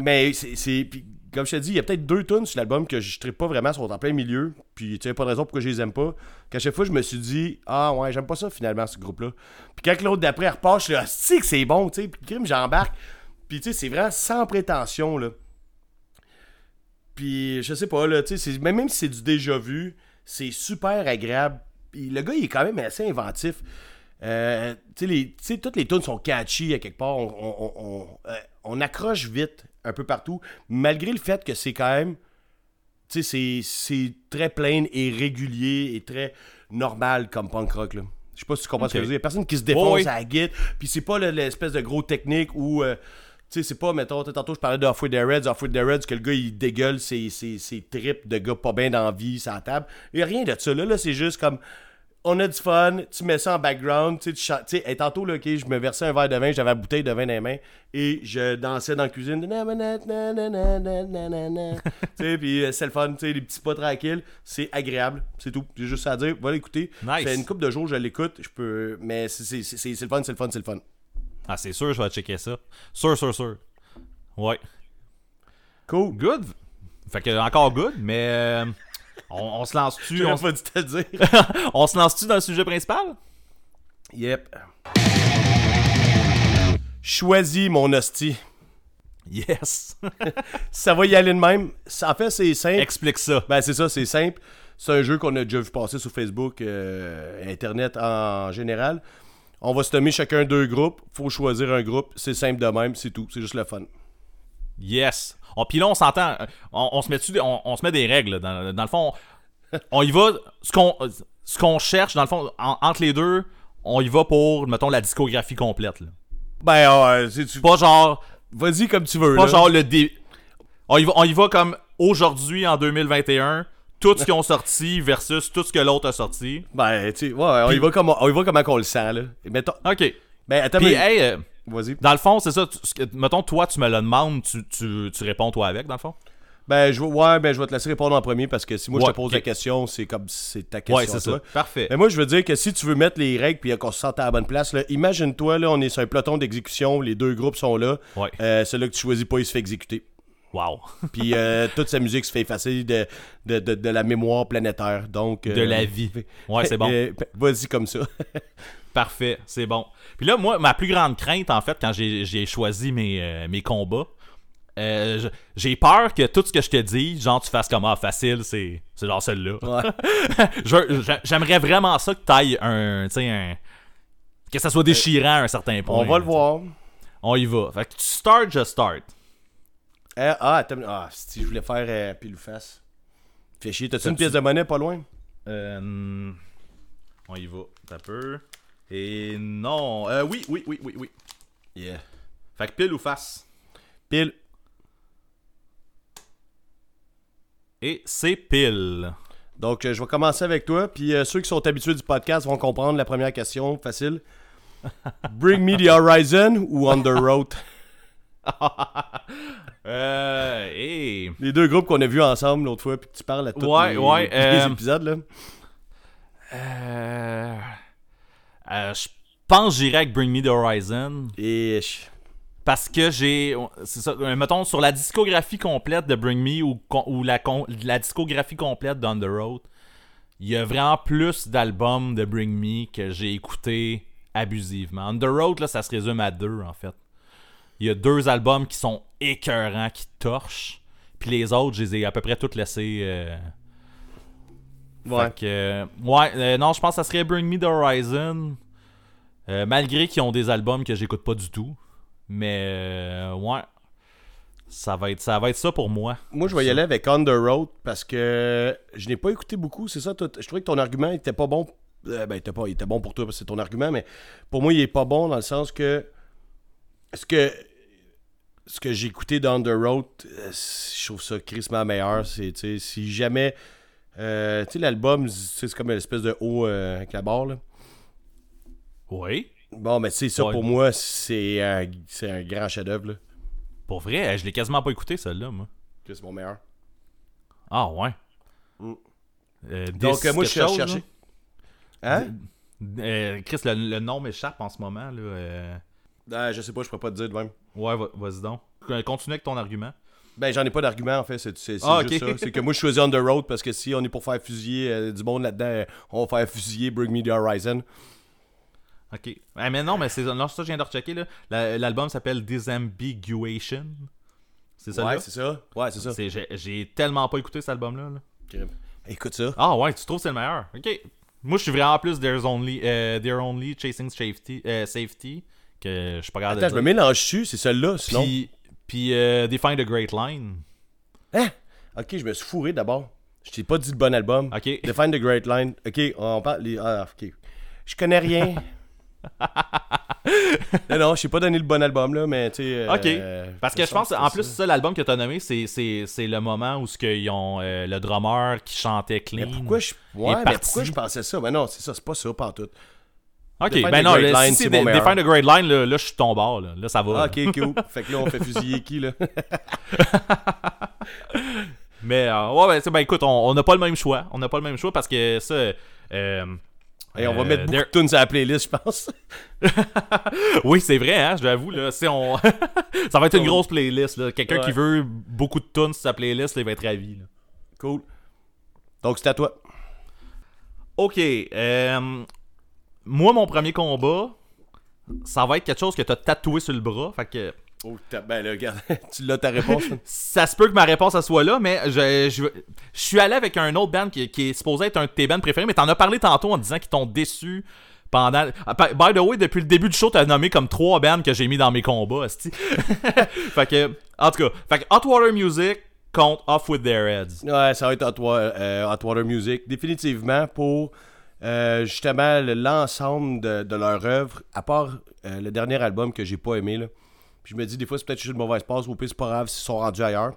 mais c'est. comme je te dis, il y a peut-être deux tunes sur l'album que je ne pas vraiment, sont en plein milieu. Puis, tu sais, pas de raison pourquoi je les aime pas. Qu'à chaque fois, je me suis dit, ah ouais, j'aime pas ça finalement, ce groupe-là. Puis, quand l'autre d'après repart, je suis là, si que c'est bon, tu sais. Puis, crime, j'embarque. Puis, tu sais, c'est vraiment sans prétention, là. Puis, je sais pas, là, tu sais, même, si c'est du déjà vu, c'est super agréable. Puis, le gars, il est quand même assez inventif. Euh, tu sais, toutes les tunes sont catchy à quelque part. On, on- on- on, euh, on accroche vite un peu partout, malgré le fait que c'est quand même. Tu sais, c'est- c'est très plain et régulier et très normal comme punk rock. Là. Je sais pas si tu comprends ce que je veux dire. Il y a personne qui se défonce oui. à la guide. Puis c'est pas le- l'espèce de gros technique où. euh, tu sais, c'est pas, mettons, tantôt je parlais de Halfway the Reds, Halfway the Reds, que le gars il dégueule ses, ses, tripes de gars pas bien dans vie, sa table. Il n'y a rien de ça, là, là c'est juste comme on a du fun, tu mets ça en background, tu sais, tu sais, tantôt, là, okay, je me versais un verre de vin, j'avais la bouteille de vin dans les mains, et je dansais dans la cuisine, tu puis c'est le fun, tu sais, les petits pas tranquilles, c'est agréable, c'est tout, j'ai juste à dire, va l'écouter, nice. c'est une coupe de jours, je l'écoute, je peux, mais c'est le fun, c'est le fun, c'est le fun. Ah, c'est sûr, je vais checker ça. Sûr, sûr, sûr. Ouais. Cool. Good. Fait que encore good, mais euh, on, on se lance-tu on, pas dû te dire. [LAUGHS] on se lance-tu dans le sujet principal? yep. Choisis mon hostie. Yes. [LAUGHS] Ça va y aller de même. Ça- En fait, c'est simple. Explique ça. Ben, c'est ça, c'est simple. C'est un jeu qu'on a déjà vu passer sur Facebook, euh, Internet en général. On va se tomber chacun deux groupes. Faut choisir un groupe. C'est simple de même, c'est tout. C'est juste le fun. Yes. Oh, puis là, on s'entend. euh, On, on se met dessus, on, on se met des règles. Dans, dans le fond, on y va. Ce qu'on ce qu'on cherche, dans le fond, en- entre les deux, on y va pour, mettons, la discographie complète. là. Ben, ouais, c'est tu. Pas genre. Vas-y comme tu veux. Pas là. genre le dé... on, y va, on y va comme aujourd'hui, en 2021, tout ce qu'ils ont sorti versus tout ce que l'autre a sorti. Ben, tu sais, ouais, on, y va comme, on y va comment qu'on le sent, là. Et mettons- OK. Ben, attends, Puis, mais- hey, euh, Vas-y. dans le fond, c'est ça. tu- mettons, toi, tu me le demandes, tu, tu, tu réponds toi avec, dans le fond? Ben, je, vais- ouais, ben, je vais te laisser répondre en premier parce que si moi je te pose la question, c'est comme c'est ta question. Ouais, c'est ça. Parfait. Mais moi, je veux dire que si tu veux mettre les règles puis qu'on se sente à la bonne place, imagine-toi, là, on est sur un peloton d'exécution, les deux groupes sont là. Ouais. Euh, celui que tu choisis pas, il se fait exécuter. Wow. [LAUGHS] Puis euh, toute sa musique se fait effacer de, de, de, de la mémoire planétaire. Donc, De euh, la vie. [LAUGHS] Ouais, c'est bon. euh, Vas-y comme ça. [LAUGHS] Parfait, c'est bon. Puis là, moi, ma plus grande crainte, en fait, quand j'ai choisi mes, euh, mes combats, euh, j'ai peur que tout ce que je te dis, genre, tu fasses comme ah, facile, c'est genre celle-là. Ouais. J'aimerais vraiment ça que t'ailles un, tu sais, un. Que ça soit déchirant à un certain point. on va le voir. On y va. Fait que tu start, je start. Euh, ah, attends. Ah, si je voulais faire euh, pile ou face. Fais chier. T'as-tu une pièce de monnaie pas loin? Euh, on y va. T'as peu. Et non. Euh, oui, oui, oui, oui, oui. Yeah. Fait que pile ou face? Pile. Et c'est pile. Donc, euh, je vais commencer avec toi. Puis euh, ceux qui sont habitués du podcast vont comprendre la première question. Facile. Bring me the horizon ou On the road? [LAUGHS] Euh. Les deux groupes qu'on a vus ensemble l'autre fois. Puis que tu parles à tous Ouais, les, ouais, les euh, épisodes. Là. Euh... euh, je pense que j'irai avec Bring Me The Horizon. Parce que j'ai... C'est ça, mettons, sur la discographie complète de Bring Me ou, la discographie complète d'On The Road, il y a vraiment plus d'albums de Bring Me que j'ai écouté abusivement. On the Road, là, ça se résume à deux, en fait. Il y a deux albums qui sont écœurants, qui torchent. Puis les autres, je les ai à peu près toutes laissés. euh, Ouais. que, euh, ouais, euh, non, je pense que ça serait Bring Me the Horizon. Euh, malgré qu'ils ont des albums que j'écoute pas du tout. Mais, ouais. Ça va, être, ça va être ça pour moi. Moi, je vais y aller avec On the Road parce que je n'ai pas écouté beaucoup. C'est ça, toi, je trouvais que ton argument était pas bon. Ben, il était, pas, il était bon pour toi parce que c'est ton argument, mais pour moi, il est pas bon dans le sens que ce que, ce que j'ai écouté dans The Road, euh, je trouve ça crissement meilleur. C'est, si jamais. euh, tu sais, l'album, c'est comme une espèce de haut euh, avec la barre, là. Oui. Bon, mais tu sais, ça Ouais. pour moi, c'est un, c'est un grand chef-d'œuvre. Pour vrai, je l'ai quasiment pas écouté, celle-là, moi. C'est mon meilleur. Ah, ouais. Mm. Euh, Donc, moi, je cherchais. Hein? Chris, le, le nom m'échappe en ce moment. Là. Ah, je sais pas, je pourrais pas te dire de même. Ouais, va- vas-y donc. Euh, Continue avec ton argument. Ben, j'en ai pas d'argument, en fait. C'est Ah, ça. C'est que moi, je choisis On The Road parce que si on est pour faire fusiller euh, du monde là-dedans, euh, on va faire fusiller Bring Me The Horizon. Ok. Ah, mais non, mais c'est non, ça, je viens de rechecker. là. La- L'album s'appelle Disambiguation. C'est ça, ouais, c'est ça. Ouais, c'est ça. J'ai tellement pas écouté cet album-là. là. Crime. Écoute ça. Ah ouais, tu trouves que c'est le meilleur? Ok. Moi, je suis vraiment plus There's Only, euh, They're Only Chasing Safety, euh, safety que je suis pas capable Attends, je me dire. mélange dessus, c'est celle-là, sinon? Puis, puis euh, Find a Great Line. Hein? Ok, je me suis fourré d'abord. Je t'ai pas dit le bon album. Ok. [LAUGHS] Define the Great Line. Ok, on parle. les- Ah, ok. Je connais rien. [LAUGHS] non, non, je t'ai pas donné le bon album, là, mais tu sais. Ok. euh, Parce que je pense, en plus, c'est ça, l'album que t'as nommé, c'est, c'est, c'est le moment où ce qu'ils ont euh, le drummer qui chantait clean. Mais pourquoi je. Ouais, mais parti. pourquoi je pensais ça? Mais non, c'est ça, c'est pas ça, pas tout. Ok, Define ben non, Great le- Line, si c'est des-. Define the Great Line, là, là, je suis ton bord. Là, Là, ça va. Ah, ok, cool. fait que là, on fait fusiller qui, là? [LAUGHS] Mais euh, ouais, c'est- ben écoute, on n'a pas le même choix. On n'a pas le même choix parce que ça. euh, Et on va euh, mettre beaucoup there- de tunes sur la playlist, je pense. [LAUGHS] Oui, c'est vrai, hein, je l'avoue. Là, Si on... [LAUGHS] ça va être une grosse playlist. là. Quelqu'un Ouais. qui veut beaucoup de tunes sur sa playlist, là, il va être ravi. là. Cool. Donc, c'est à toi. Ok. euh, moi, mon premier combat, ça va être quelque chose que t'as tatoué sur le bras. Fait que Oh, ben là, regarde, [LAUGHS] tu l'as ta réponse. ça se peut que ma réponse soit là, mais je, je, je suis allé avec un autre band qui, qui est supposé être un de tes bands préférés, mais t'en as parlé tantôt en disant qu'ils t'ont déçu pendant. Ah, by- the way, depuis le début du show, t'as nommé comme trois bands que j'ai mis dans mes combats, [LAUGHS] fait que, en tout cas, fait que Hot Water Music contre Off With Their Heads. Ouais, ça va être Hot, Wa- euh, Hot Water Music. Définitivement pour euh, justement le- l'ensemble de, de leur œuvre, à part euh, le dernier album que j'ai pas aimé. Là. Puis je me dis, des fois, c'est peut-être juste une mauvaise passe, ou pire, c'est pas grave s'ils sont rendus ailleurs.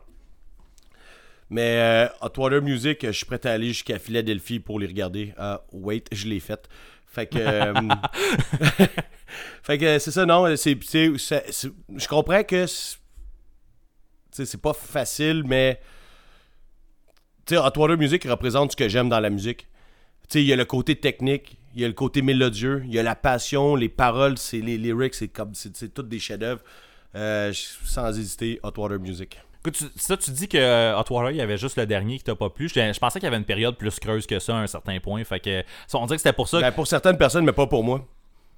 Mais euh, Hot Water Music, je suis prêt à aller jusqu'à Philadelphie pour les regarder. Ah, wait, je l'ai fait. Fait que. [LAUGHS] fait que c'est ça, non. je comprends que. c'est- pas facile, mais tu sais, Hot Music représente ce que j'aime dans la musique. Tu sais, il y a le côté technique, il y a le côté mélodieux, il y a la passion, les paroles, c'est les lyrics, c'est comme c'est toutes des chefs-d'œuvre. Euh, sans hésiter, Hot Water Music. Écoute, tu- ça, tu dis que euh, Hot Water, il y avait juste le dernier qui t'a pas plu. Je, je pensais qu'il y avait une période plus creuse que ça à un certain point. Fait que, on dirait que c'était pour ça. Ben, pour certaines personnes, mais pas pour moi.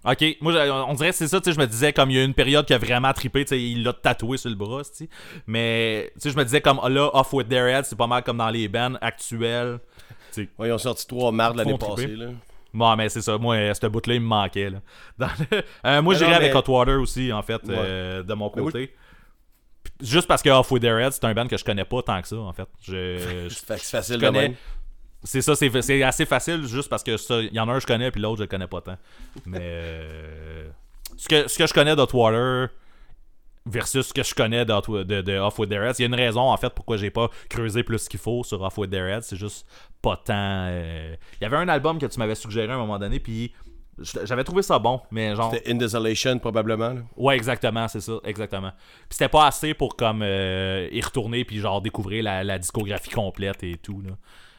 Ok, moi, on dirait que c'est ça, tu sais, je me disais, comme il y a une période qui a vraiment trippé, tu sais, il l'a tatoué sur le bras, tu sais. Mais, tu sais, je me disais, comme là, Off With Their Heads, c'est pas mal comme dans les bands actuels. Ouais, ils ont sorti trois mardes l'année passée. Là. Bon, mais c'est ça. Moi, euh, ce bout-là, il me manquait. Là. [LAUGHS] Dans le- Euh, moi, j'irais avec mais- Hot Water aussi, en fait, euh, de mon côté. Juste parce que Off With Their Heads, c'est un band que je connais pas tant que ça, en fait. Je, [LAUGHS] c'est facile je de connais. C'est ça, c'est assez facile juste parce que ça, il y en a un que je connais puis l'autre je le connais pas tant. Mais ce que ce que je connais d'Hotwater versus ce que je connais de, de Off With Their Heads, il y a une raison en fait pourquoi j'ai pas creusé plus qu'il faut sur Off With Their Heads, c'est juste pas tant. euh, Il y avait un album que tu m'avais suggéré à un moment donné puis j'avais trouvé ça bon, mais genre C'était In Desolation, probablement. là. Ouais, exactement, c'est ça, exactement. Puis c'était pas assez pour comme euh, y retourner puis genre découvrir la, la discographie complète et tout là.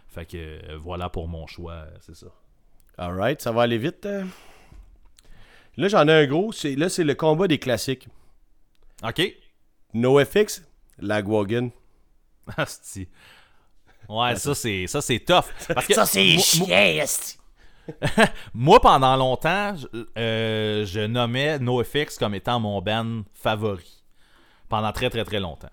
Fait que euh, voilà pour mon choix, c'est ça. Alright, ça va aller vite. Là, j'en ai un gros. c'est- Là, c'est le combat des classiques. OK. NoFX, Lagwagon. [LAUGHS] Asti. Ouais, ça c'est ça c'est tough. Parce que Ça, c'est moi- chien. [LAUGHS] Moi, pendant longtemps, je, euh, je nommais NoFX comme étant mon band favori. Pendant très, très, très longtemps.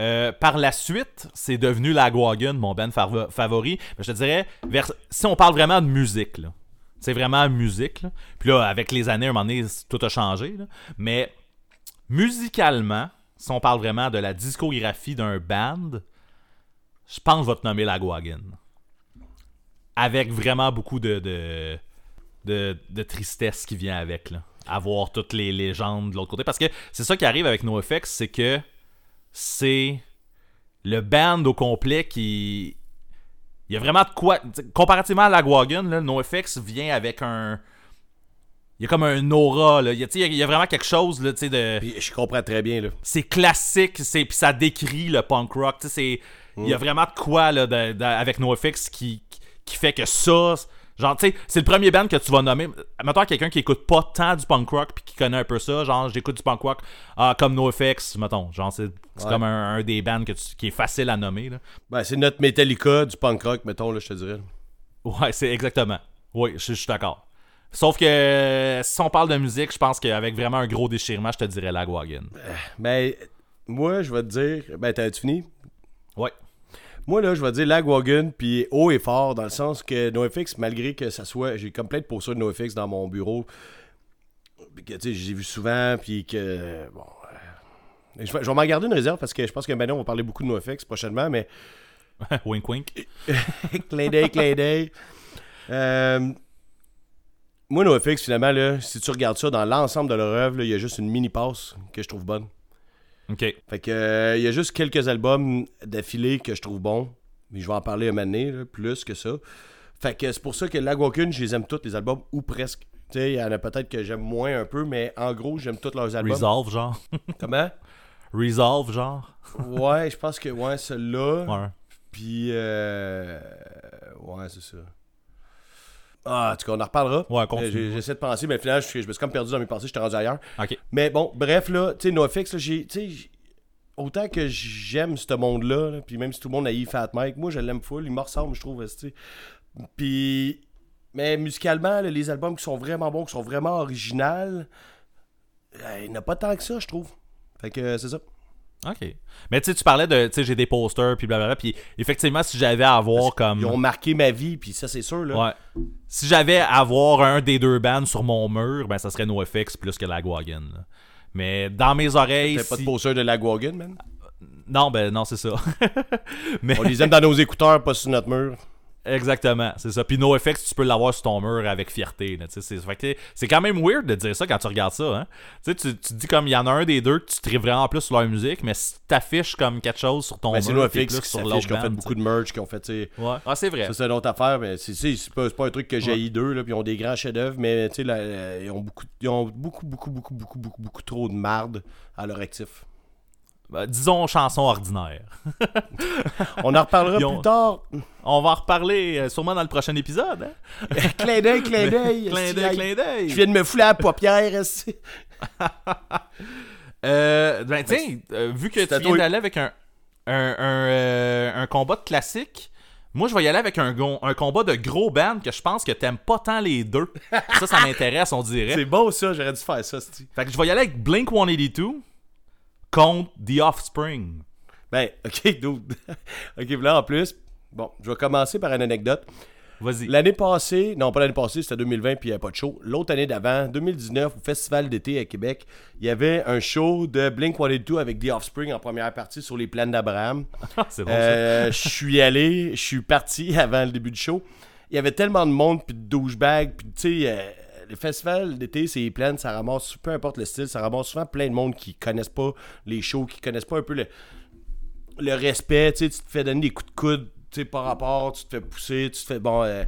Euh, par la suite, c'est devenu Lagwagon, mon band favo- favori. Mais je te dirais, vers- si on parle vraiment de musique, là, c'est vraiment musique. là. Puis là, avec les années, à un moment donné, tout a changé. là. Mais musicalement, si on parle vraiment de la discographie d'un band, je pense que je vais te nommer Lagwagon avec vraiment beaucoup de, de, de, tristesse qui vient avec, là. Avoir toutes les légendes de l'autre côté. Parce que c'est ça qui arrive avec NoFX, c'est que c'est le band au complet qui. Il y a vraiment de quoi. Comparativement à Lagwagon, NoFX vient avec un. Il y a comme un aura, là. Il y a, il y a vraiment quelque chose, là, tu sais, de Puis je comprends très bien, là. c'est classique, c'est puis ça décrit le punk rock. tu sais, c'est il y a vraiment de quoi là, de- de- avec NoFX qui, qui fait que ça, genre tu sais, c'est le premier band que tu vas nommer. Mettons quelqu'un qui écoute pas tant du punk rock puis qui connaît un peu ça, genre j'écoute du punk rock ah, comme NoFX, mettons, genre c'est Ouais. comme un, un des bands que tu- qui est facile à nommer là. Ben, c'est notre Metallica du punk rock, mettons, là, je te dirais. Ouais, c'est exactement. Oui, je suis d'accord. Sauf que si on parle de musique, je pense qu'avec vraiment un gros déchirement, je te dirais Lagwagon. Ben, moi, je vais te dire. Ben, t'as-tu fini? Ouais. Moi, là, je vais dire Lagwagon, puis haut et fort, dans le sens que NoFX, malgré que ça soit. J'ai comme plein de posters de NoFX dans mon bureau, puis que, tu sais, j'ai vu souvent, puis que. Bon. euh, Je vais, je vais m'en garder une réserve parce que je pense que maintenant on va parler beaucoup de NoFX prochainement, mais [LAUGHS] wink wink. [LAUGHS] clin d'œil, clin d'œil. Euh, moi, NoFX, finalement, là, si tu regardes ça dans l'ensemble de leur œuvre, il y a juste une mini passe que je trouve bonne. OK. Fait que euh, il y a juste quelques albums d'affilée que je trouve bons. Mais je vais en parler un moment donné, là, plus que ça. Fait que c'est pour ça que Lagwagon, je les aime tous les albums, ou presque. Tu sais, il y en a peut-être que j'aime moins un peu, mais en gros, j'aime tous leurs albums. Resolve genre. [LAUGHS] Comment? Resolve genre. [LAUGHS] Ouais, je pense que ouais, celui-là. Ouais. Puis euh... Ouais, c'est ça. Ah, en tout cas, on en reparlera. Ouais, continue. J'essaie de penser, mais finalement, je, je me suis comme perdu dans mes pensées, j'étais rendu ailleurs. OK. Mais bon, bref, là, tu sais, NoFX, là, j'ai. tu sais, j'- autant que j'aime ce monde-là, là, puis même si tout le monde haït Fat Mike, moi, je l'aime full, il me ressemble, je trouve, tu sais. Puis. Mais musicalement, là, les albums qui sont vraiment bons, qui sont vraiment originaux, euh, il n'y en a pas tant que ça, je trouve. Fait que c'est ça. OK. Mais tu sais, tu parlais de, tu sais, j'ai des posters, puis blablabla, puis effectivement, si j'avais à avoir comme... Ils ont marqué ma vie, puis ça, c'est sûr, là. Ouais. Si j'avais à avoir un des deux bands sur mon mur, ben ça serait NoFX plus que Lagwagon. là. Mais dans mes oreilles... T'as pas de si- poster de Lagwagon, man? Non, ben non, c'est ça. [LAUGHS] Mais On les aime dans nos écouteurs, pas sur notre mur. Exactement, c'est ça. Puis NoFX, tu peux l'avoir sur ton mur avec fierté. C'est c'est quand même weird de dire ça quand tu regardes ça. Hein? Tu, sais, tu, te dis comme il y en a un des deux que tu tripes vraiment plus sur leur musique, mais si t'affiches comme quelque chose sur ton Ben, c'est mur, NoFX t'es qui s'affiche, ont fait beaucoup de merch, qui ont fait. Ouais. Ah, c'est vrai. Ça, c'est une autre affaire, mais c'est, c'est, c'est pas, c'est pas un truc que j'ai d'eux, là, puis ils ont des grands chefs-d'œuvre, mais tu sais, là, ils ont beaucoup, ils ont beaucoup, beaucoup, beaucoup, beaucoup, beaucoup, beaucoup trop de marde à leur actif. Ben, disons chanson ordinaire. On en reparlera [LAUGHS] ont- plus tard. On va en reparler euh, sûrement dans le prochain épisode. Hein? [LAUGHS] clin d'œil, clin d'œil. clin d'œil, clin d'œil. Je viens de me fouler à la paupière. [LAUGHS] Euh, ben, tiens, euh, vu que tu viens d'aller avec un, un, un, euh, un combat de classique, moi, je vais y aller avec un, un combat de gros band que je pense que t'aimes pas tant les deux. ça, ça m'intéresse, on dirait. C'est beau, ça, j'aurais dû faire ça. Fait que je vais y aller avec Blink 182 contre The Offspring. Ben, [LAUGHS] ok, dude. ok, là, en plus, bon, je vais commencer par une anecdote. Vas-y. L'année passée, non pas l'année passée, c'était 2020 puis il n'y avait pas de show. L'autre année d'avant, 2019, au Festival d'été à Québec, il y avait un show de Blink 182 avec The Offspring en première partie sur les plaines d'Abraham. [LAUGHS] c'est bon. Euh, je suis allé, je suis parti [LAUGHS] avant le début du show. Il y avait tellement de monde puis de douchebags puis tu sais. euh, le festival d'été, c'est plaines, ça ramasse, peu importe le style, ça ramasse souvent plein de monde qui connaissent pas les shows, qui connaissent pas un peu le, le respect, tu te fais donner des coups de coude, par rapport, tu te fais pousser, tu te fais, bon, euh,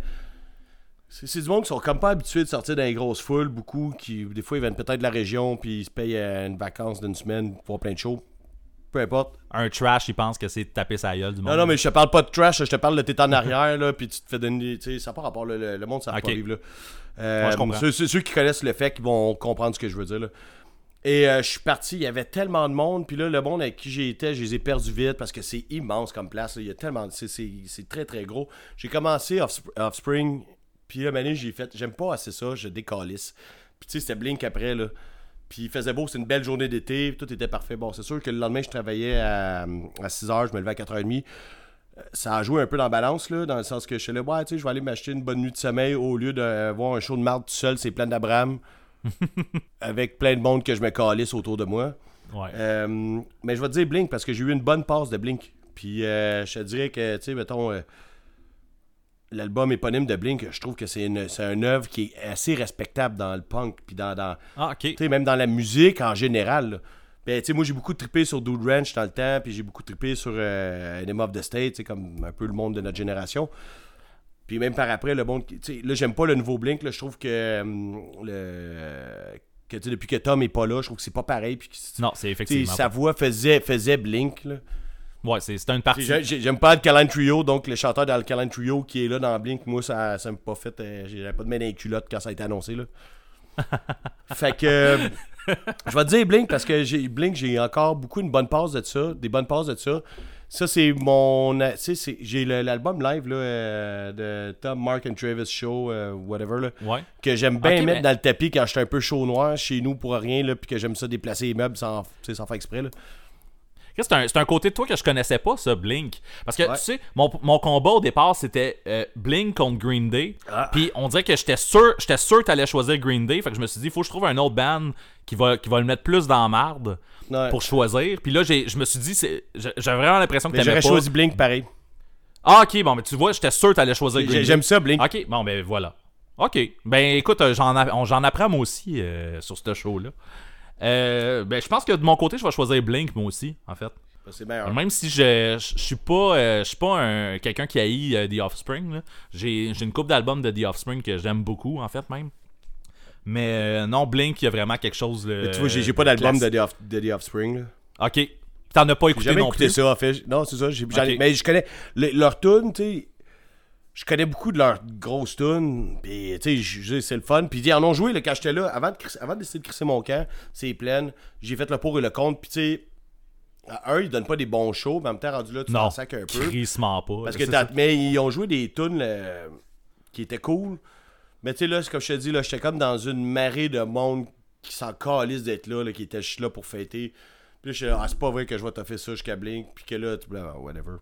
c'est du monde qui sont comme pas habitués de sortir dans les grosses foules, beaucoup, qui, des fois, ils viennent peut-être de la région, puis ils se payent euh, une vacance d'une semaine pour voir plein de shows, peu importe. Un trash, il pense que c'est de taper sa gueule du monde. Non, non, mais je te parle pas de trash, je te parle de t'es en arrière, là, puis tu te fais donner, tu sais, ça n'a pas rapport, le, le, monde, ça va Ok. pas vivre, là. Euh, Ouais, ceux, qui connaissent le fait, qui vont comprendre ce que je veux dire, là. Et euh, je suis parti, il y avait tellement de monde, puis là, le monde avec qui j'étais, je les ai perdus vite parce que c'est immense comme place. là. Il y a tellement. c'est- C'est c'est très très gros. J'ai commencé Offsp- Offspring, puis là, mané, j'ai fait. J'aime pas assez ça, je décalisse. Puis tu sais, c'était Blink après, là. Puis il faisait beau, c'était une belle journée d'été, tout était parfait. Bon, c'est sûr que le lendemain, je travaillais à, à 6h, je me levais à 4h30. Euh, Ça a joué un peu dans la balance, là, dans le sens que je suis là, ouais, tu sais, je vais aller m'acheter une bonne nuit de sommeil au lieu de voir un show de marde tout seul, c'est plein d'Abraham, [LAUGHS] avec plein de monde que je me calisse autour de moi. Ouais. Euh, mais je vais te dire Blink parce que j'ai eu une bonne passe de Blink. Puis euh, je te dirais que, tu sais, mettons, euh, l'album éponyme de Blink, je trouve que c'est une, c'est une œuvre qui est assez respectable dans le punk, puis dans, dans Ah, même dans la musique en général. là. Ben, tu sais, moi, j'ai beaucoup trippé sur Dude Ranch dans le temps, puis j'ai beaucoup trippé sur euh, Enema of the State, tu sais, comme un peu le monde de notre génération. Puis même par après, le monde. Là, j'aime pas le nouveau Blink, là, je trouve que. le, sais, depuis que Tom est pas là, je trouve que c'est pas pareil. Puis Non, c'est effectivement. sa voix faisait, faisait Blink. Là. Ouais, c'est c'est une partie. j'ai- j'ai- J'aime pas Alkaline Trio, donc le chanteur d'Alkaline Trio qui est là dans Blink, moi ça, ça m'a pas fait. euh, J'avais pas de main dans les culottes quand ça a été annoncé. Là. [LAUGHS] fait que. Je vais te dire Blink parce que j'ai Blink, j'ai encore beaucoup une bonne passe de ça, des bonnes passes de ça. Ça, c'est mon. Tu sais, c'est- j'ai l'album live là, euh, de Tom, Mark and Travis Show, euh, whatever, là, Ouais. que j'aime bien mettre mais- dans le tapis quand j'étais un peu chaud noir chez nous pour rien, là, puis que j'aime ça déplacer les meubles sans, sans faire exprès. Là. C'est un, côté de toi que je connaissais pas, ça, Blink. Parce que, Ouais. tu sais, mon, mon combat au départ, c'était euh, Blink contre Green Day. Ah. Puis on dirait que j'étais sûr j'étais sûr que t'allais choisir Green Day. Fait que je me suis dit, faut que je trouve un autre band qui va, qui va le mettre plus dans la marde Ouais. pour choisir. Puis là, je me suis dit, j'avais vraiment l'impression que Mais t'aimais j'aurais pas. choisi Blink pareil. Ah, ok, bon, mais tu vois, j'étais sûr que t'allais choisir Green Day. J'aime ça, Blink. Ok, bon, ben voilà. Ok. Ben écoute, euh, j'en apprends moi aussi euh, sur ce show-là. Euh, ben je pense que de mon côté, je vais choisir Blink moi aussi, en fait. Même si je, je, je suis pas, euh, je suis pas un, quelqu'un qui haït euh, The Offspring, là. j'ai j'ai une coupe d'albums de The Offspring que j'aime beaucoup, en fait, même. Mais euh, non, Blink, il y a vraiment quelque chose. Mais tu vois, j'ai j'ai pas d'album de, The Off- de The Offspring. là. Ok. T'en as pas J'ai écouté jamais non écouté plus? ça, en fait. Non, c'est ça. j'ai- j'en ai- Ok. Mais je connais le- leur tune, tu sais. Je connais beaucoup de leurs grosses tunes. Puis, tu sais, c'est le fun. Puis, ils en ont joué là, quand j'étais là. Avant de, avant de décider de crisser mon camp, c'est plein. J'ai fait le pour et le contre. Puis, tu sais, à un, ils donnent pas des bons shows. Mais en même temps, rendu là, tu Non, t'en sacs un peu. crissement pas. Parce que mais ils ont joué des tunes là, qui étaient cool. Mais tu sais, là, c'est comme je te dis, là, j'étais comme dans une marée de monde qui s'en calisse d'être là, là, qui était juste là pour fêter. Puis là, je ah, c'est pas vrai que je vais faire ça jusqu'à Blink. Puis que là, tu whatever.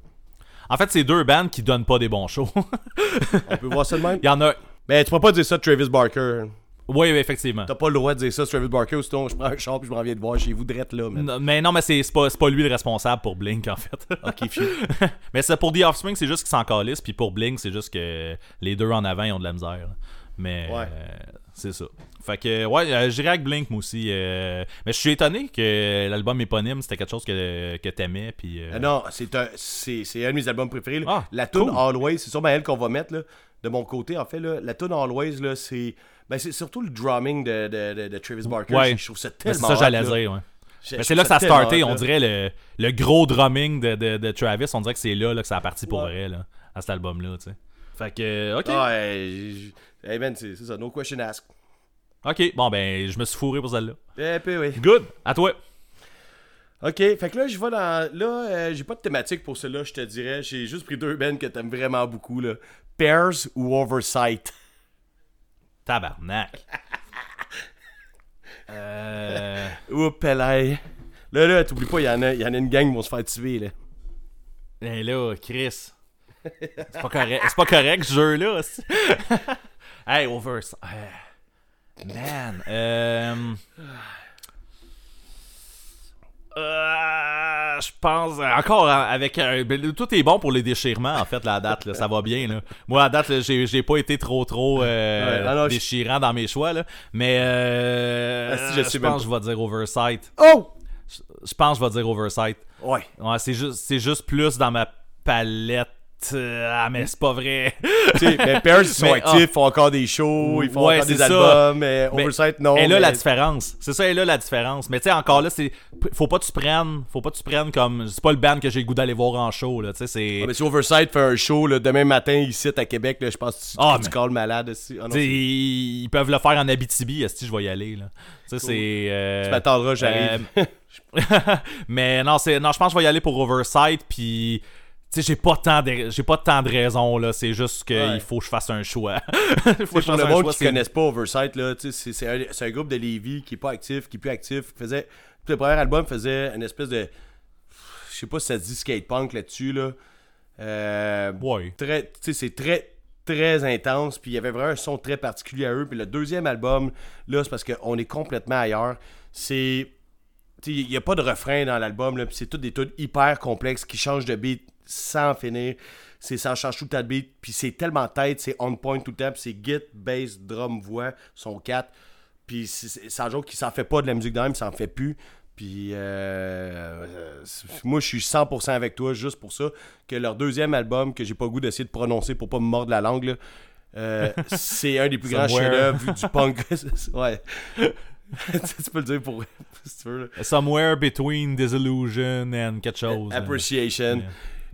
En fait, c'est deux bands qui donnent pas des bons shows. [LAUGHS] On peut voir ça de même? il y en a. Ben, tu peux pas dire ça de Travis Barker. Oui, effectivement. T'as pas le droit de dire ça de Travis Barker, sinon je prends un char puis je m'en viens de voir chez vous, drette là, man. Non, mais non, mais c'est pas, pas lui le responsable pour Blink, en fait. [LAUGHS] Ok, fiu. [LAUGHS] mais c'est pour The Offspring, c'est juste qu'ils s'en calissent, puis pour Blink, c'est juste que les deux en avant, ils ont de la misère. là. Mais Ouais. euh, c'est ça. Fait que, ouais, euh, j'irai avec Blink, moi aussi. euh, mais je suis étonné que l'album éponyme, c'était quelque chose que, que t'aimais, puis... euh, non, c'est un, c'est, c'est un de mes albums préférés. là. Ah, la tune cool. Always, c'est sûrement elle qu'on va mettre là, de mon côté. En fait, là, la tune Always, là, c'est, ben, c'est surtout le drumming de, de, de, de Travis Barker. Ouais. Je trouve ça tellement c'est ça, j'allais dire, ouais. Mais je c'est là que ça a starté, on dirait le, le gros drumming de, de, de Travis, on dirait que c'est là, là que ça a parti pour vrai, là, à cet album-là, tu sais. Fait que, euh, ok. Ah, hey man, c'est, ça, no question asked. Ok, bon, ben, je me suis fourré pour celle-là. Eh, puis oui. Good, à toi. Ok, fait que là, je vais dans. Là, euh, j'ai pas de thématique pour cela, je te dirais. J'ai juste pris deux bands que t'aimes vraiment beaucoup, là. Pairs ou Oversight? Tabarnak. [LAUGHS] euh... Oups, là. Là, là, t'oublies pas, il y, en a- y en a une gang qui vont se faire tuer, là. Hey là, Chris. C'est pas correct, c'est pas correct ce jeu-là. [LAUGHS] hey, over. euh, Man. Euh... euh, je pense encore hein, avec euh, ben, tout est bon pour les déchirements en fait la date là, ça va bien là. Moi la date là, j'ai j'ai pas été trop trop euh, Ouais, je- déchirant dans mes choix là, mais euh, Ah, si, je pense que je vais dire oversight. Oh! Je, je pense que je vais dire oversight. Ouais. Ouais, c'est juste, c'est juste plus dans ma palette euh, ah, mais c'est pas vrai. Mais Pears, ils sont Mais, actifs, ah. font encore des shows, ils font Ouais, encore des ça. albums, mais Oversight, non. Et là, mais- la différence. C'est ça, et là, la différence. Mais tu sais, encore là, c'est. Faut pas que tu prennes. Faut pas que tu prennes comme. C'est pas le band que j'ai le goût d'aller voir en show, là. Tu sais, c'est. Ah, mais si Oversight fait un show là, demain matin ici à Québec, là, je pense que tu, Ah, tu mais- malade. aussi. Ah, non, ils ils peuvent le faire en Abitibi, si je vais y aller, là? Cool. c'est. euh, tu m'attendras, j'arrive. euh, [LAUGHS] mais non, c'est non, je pense que je vais y aller pour Oversight puis sais j'ai pas tant de j'ai pas tant de raisons là, c'est juste qu'il Ouais. faut que je fasse un choix. [LAUGHS] Il faut que je pour fasse le monde qui c'est- connaisse pas Oversight, là, c'est, un, un groupe de Lévis qui est pas actif, qui est plus actif. qui faisait, le premier album faisait une espèce de. Je sais pas si ça se dit skate punk là-dessus. Là. Euh, Ouais. très, c'est très très intense puis il y avait vraiment un son très particulier à eux puis le deuxième album là c'est parce qu'on est complètement ailleurs c'est il n'y a pas de refrain dans l'album là puis c'est tout des trucs hyper complexes qui changent de beat sans finir. C'est ça change tout le temps de beat puis c'est tellement tête c'est on point tout le temps puis c'est git bass drum voix son 4 puis un jour qui s'en fait pas de la musique d'âme ça en fait plus. Puis euh, euh, moi je suis 100% avec toi juste pour ça que leur deuxième album que j'ai pas le goût d'essayer de prononcer pour pas me mordre la langue là, euh, [LAUGHS] c'est un des plus grands chefs-d'œuvre du punk. [LAUGHS] Ouais. [LAUGHS] Tu peux le dire pour si tu veux. Somewhere between disillusion and quelque chose. là. appreciation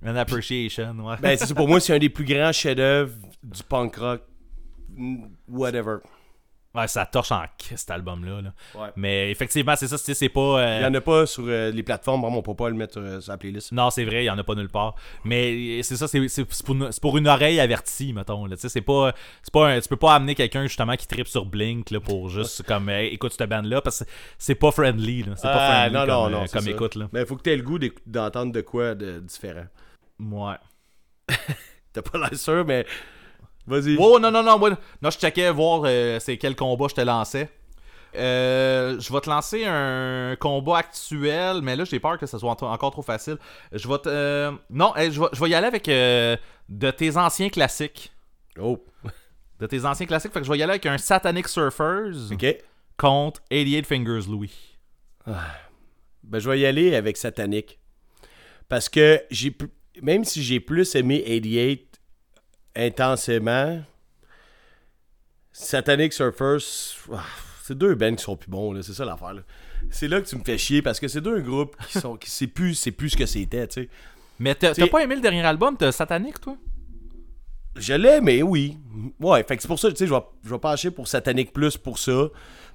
An appreciation, ouais. ben c'est pour moi c'est un des plus grands chefs-d'œuvre du punk rock whatever Ouais, ça torche en cet album-là. là. Ouais. Mais effectivement, c'est ça, c'est pas. euh, il y en a pas sur euh, les plateformes vraiment on peut pas le mettre euh, sur la playlist Non, c'est vrai, il y en a pas nulle part. Mais c'est ça, c'est pour, pour une oreille avertie, mettons. C'est pas, pas un- tu peux pas amener quelqu'un justement qui tripe sur Blink là, pour juste comme hey, écoute cette bande là parce que c'est pas friendly. C'est pas Ah, friendly non, comme, non, euh, non, comme écoute. Là. mais il faut que tu aies le goût d'entendre de quoi de différent Ouais. [LAUGHS] t'as pas l'air sûr mais vas-y Oh non, non, non, moi, non, je checkais voir euh, c'est quel combat je te lançais. Euh, je vais te lancer un combat actuel, mais là j'ai peur que ce soit en- encore trop facile. Je vais te. euh, non, je vais, je vais y aller avec de tes anciens classiques. oh De tes anciens classiques, fait que je vais y aller avec un Satanic Surfers ok contre 88 Fingers Louis. Ben, je vais y aller avec Satanic. Parce que j'ai même si j'ai plus aimé 88 intensément, Satanic Surfers, ah, c'est deux bands qui sont plus bons, là, c'est ça l'affaire. C'est là que tu me fais chier parce que c'est deux groupes qui sont qui c'est plus c'est plus ce que c'était, tu sais. Mais t'as pas aimé le dernier album de Satanic, toi? Je l'ai, mais oui. Ouais, fait que c'est pour ça, tu sais, je vais, je vais pencher pour Satanic Plus pour ça.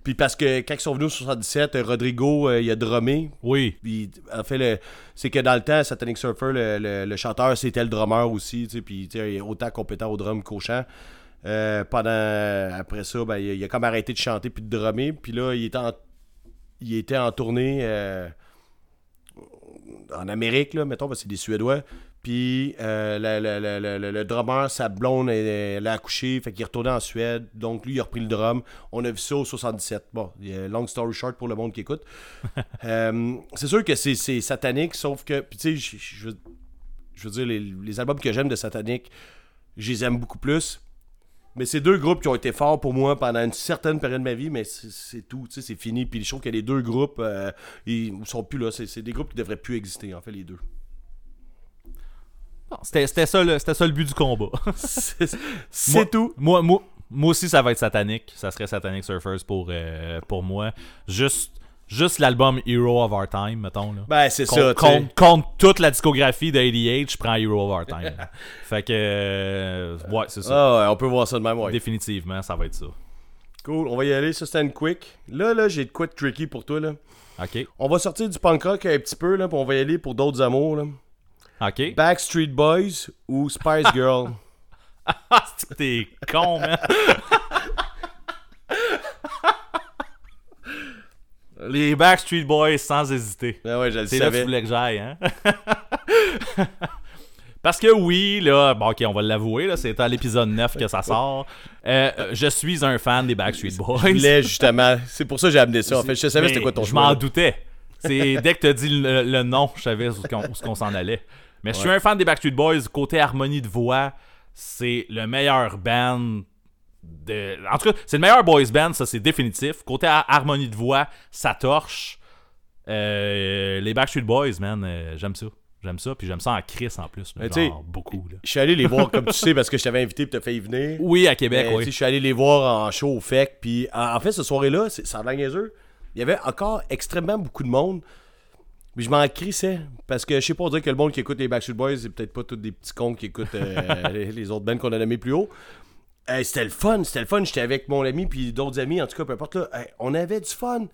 Puis parce que quand ils sont venus au 77, euh, Rodrigo, euh, il a drummé. Oui. Puis, en fait, le- c'est que dans le temps, Satanic Surfer, le, le- le chanteur, c'était le drummer aussi. tu sais, Puis, tu sais, il est autant compétent au drum qu'au chant. Euh, pendant, après ça, ben, il, a, il a comme arrêté de chanter puis de drummer. Puis là, il était en, il était en tournée euh, en Amérique, là, mettons, parce que c'est des Suédois. Puis euh, le, le- le- le- drummer, sa blonde, elle, elle a accouché, fait qu'il est retourné en Suède. Donc lui, il a repris le drum. On a vu ça au 77. Bon, long story short pour le monde qui écoute. [LAUGHS] Euh, c'est sûr que c'est c'est satanique, sauf que, puis tu sais, je- je veux- je veux dire, les, les albums que j'aime de satanique, je les aime beaucoup plus. Mais c'est deux groupes qui ont été forts pour moi pendant une certaine période de ma vie, mais c'est- tout, tu sais, c'est fini. Puis je trouve que les deux groupes, euh, ils sont plus là. C'est c'est des groupes qui devraient plus exister, en fait, les deux. C'était ça, le- c'était ça le but du combat. [LAUGHS] C'est tout. Moi, moi, moi aussi, ça va être satanique. Ça serait Satanic Surfers pour, euh, pour moi. Juste, juste l'album Hero of Our Time, mettons. Là. Ben, c'est ça, contre toute la discographie de 88, je prends Hero of Our Time. [LAUGHS] fait que, euh, ouais, c'est ça. Ah ouais, on peut voir ça de même, ouais. Définitivement, ça va être ça. Cool, on va y aller, ça c'était une quick. Là, là, j'ai de quoi de tricky pour toi, là. Ok. On va sortir du punk rock un petit peu, là, puis on va y aller pour d'autres amours, là. Ok. Backstreet Boys ou Spice [LAUGHS] Girl? Ah, t'es con, man. Les Backstreet Boys sans hésiter. Ah ouais, je le C'est là que tu voulais que j'aille, hein? [LAUGHS] Parce que oui, là, bon, ok, on va l'avouer, là, c'est à l'épisode 9 que ça sort. Euh, euh, je suis un fan des Backstreet Boys. Je voulais, justement. C'est pour ça que j'ai amené ça. En fait, je savais c'était quoi ton Je m'en doutais. C'est dès que t'as dit le, le nom, je savais où qu'on où qu'on s'en allait. Mais je suis un fan des Backstreet Boys. Côté harmonie de voix, c'est le meilleur band de. En tout cas, c'est le meilleur boys band, ça c'est définitif. Côté har- harmonie de voix, ça torche. Euh, les Backstreet Boys, man, euh, j'aime ça. J'aime ça, puis j'aime ça en Chris en plus. là, genre, beaucoup. Là. Je suis allé les voir, comme tu sais, parce que je t'avais invité et t'as fait y venir. Oui, à Québec, Mais, oui. Je suis allé les voir en show au FEC. Puis en, en fait, cette soirée-là, c'est- ça a l'air. Il y avait encore extrêmement beaucoup de monde. Mais je m'en crissais. Parce que je sais pas, dirait que le monde qui écoute les Backstreet Boys, c'est peut-être pas tous des petits cons qui écoutent euh, [LAUGHS] les, les autres bands qu'on a nommés plus haut. Euh, c'était le fun, c'était le fun. J'étais avec mon ami puis d'autres amis, en tout cas, peu importe. Là, on avait du fun.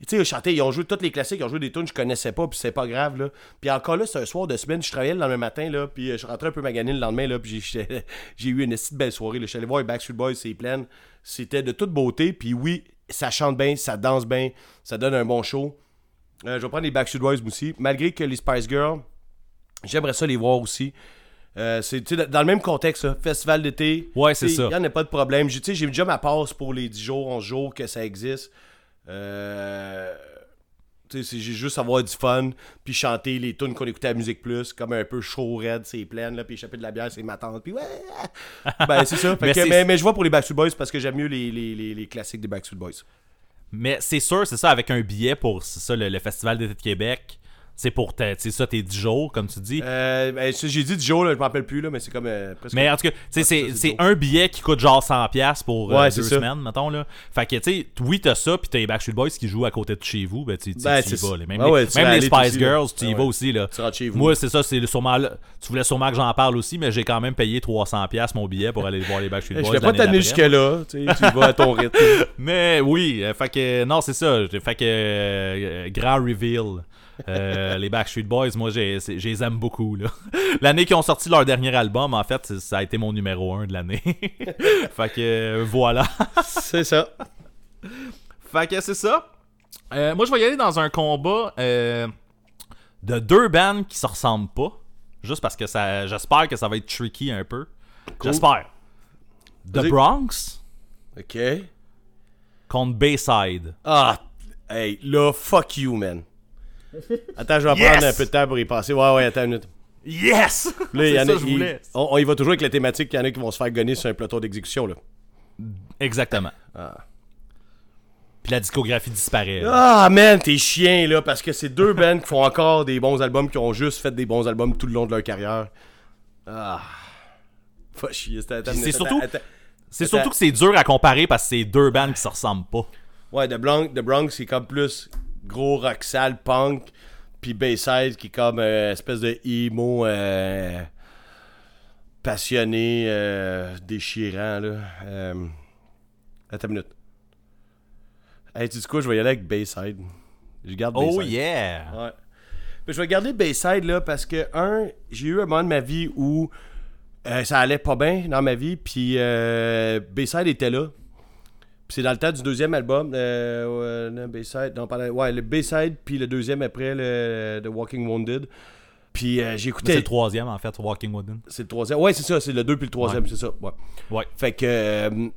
Tu sais, ils chantaient, ils ont joué tous les classiques, ils ont joué des tunes que je connaissais pas, puis c'est pas grave, là. Puis encore là, c'est un soir de semaine, je travaillais le lendemain matin, là, puis euh, je rentrais un peu magané le lendemain, là, puis j'ai- [LAUGHS] eu une petite belle soirée, là. Je suis allé voir les Backstreet Boys, c'est plein. C'était de toute beauté, puis oui, ça chante bien, ça danse bien, ça donne un bon show. Euh, je vais prendre les Backstreet Boys aussi, malgré que les Spice Girls, j'aimerais ça les voir aussi. Euh, c'est dans le même contexte, festival d'été. Ouais, c'est ça. Il n'y en a pas de problème. J'ai déjà ma passe pour les 10 jours, 11 jours que ça existe. Euh, j'ai juste avoir du fun, puis chanter les tunes qu'on écoutait à Musique Plus, comme un peu chaud, raide, c'est plein, là, puis échapper de la bière, c'est ma tante, puis ouais! [LAUGHS] ben, c'est ça. Fait Mais que- mais, mais je vois pour les Backstreet Boys parce que j'aime mieux les, les, les, les classiques des Backstreet Boys. Mais c'est sûr, c'est ça, avec un billet pour ça, le, le Festival d'été de Québec. C'est pour sais, ça, tes 10 jours, comme tu dis? Euh, ben, j'ai dit 10 jours, là, je m'en rappelle plus, là, mais c'est comme euh, presque. Mais en tout cas, c'est c'est c'est un billet qui coûte genre 100$ pour euh, Ouais, deux c'est ça. semaines, mettons. Là. Fait que, tu sais, oui, t'as ça, puis t'as les Backstreet Boys qui jouent à côté de chez vous, ben, tu Ben, y c'est vas. là. Même, Ah les, ouais, même Spice aussi, là. Girls, tu y Ah vas aussi. Là. Tu rentres chez vous. Moi, c'est ça, c'est sûrement là- Tu voulais sûrement que j'en parle aussi, mais j'ai quand même payé 300$ mon billet pour aller voir les Backstreet je Boys. vais pas t'amener d'après. jusque-là, tu vas à ton rythme. [LAUGHS] Mais oui, euh, fait que non, c'est ça. Fait que euh, grand reveal. Euh, les Backstreet Boys, moi, je les aime beaucoup. [LAUGHS] L'année qu'ils ont sorti leur dernier album, en fait, ça a été mon numéro 1 de l'année. [LAUGHS] fait que voilà. c'est ça. Fait que c'est ça. Euh, moi, je vais y aller dans un combat euh, de deux bands qui se ressemblent pas. Juste parce que ça, j'espère que ça va être tricky un peu. J'espère. The. Bronx Ok. contre Bayside. Ah, hey, là, fuck you, man. [LAUGHS] Attends, je vais Yes! prendre un peu de temps pour y passer. Ouais, ouais, attends une minute. Yes! Là, [LAUGHS] il y ça je voulais. on, on y va toujours avec la thématique qu'il y en a qui vont se faire gonner sur un plateau d'exécution, là. Exactement. Ah. Puis la discographie disparaît. là. Ah, man, t'es chien, là, parce que c'est deux bands qui font encore des bons albums, qui ont juste fait des bons albums tout le long de leur carrière. Ah. Faut chier, c'est surtout- c'est surtout que c'est dur à comparer parce que c'est deux bands qui se ressemblent pas. Ouais, The Bronx, The Bronx c'est comme plus gros rock sale, punk, puis Bayside qui est comme euh, espèce de emo euh, passionné, euh, déchirant, là. Euh, attends une minute. Hey, tu dis quoi, je vais y aller avec Bayside. Je garde Bayside. Oh yeah! Ouais. Mais je vais garder Bayside là parce que, un, j'ai eu un moment de ma vie où ça allait pas bien dans ma vie, puis Bayside était là. C'est dans le temps du deuxième album, euh, ouais, non, Bayside, non, pardon, ouais, le Bayside, puis le deuxième après, le The Walking Wounded. Puis euh, C'est j'écoutais. le troisième en fait, Walking Wooden. C'est le troisième. Ouais, c'est ça, c'est le deux puis le troisième, Ouais. c'est ça. Ouais. Ouais. Fait que. euh,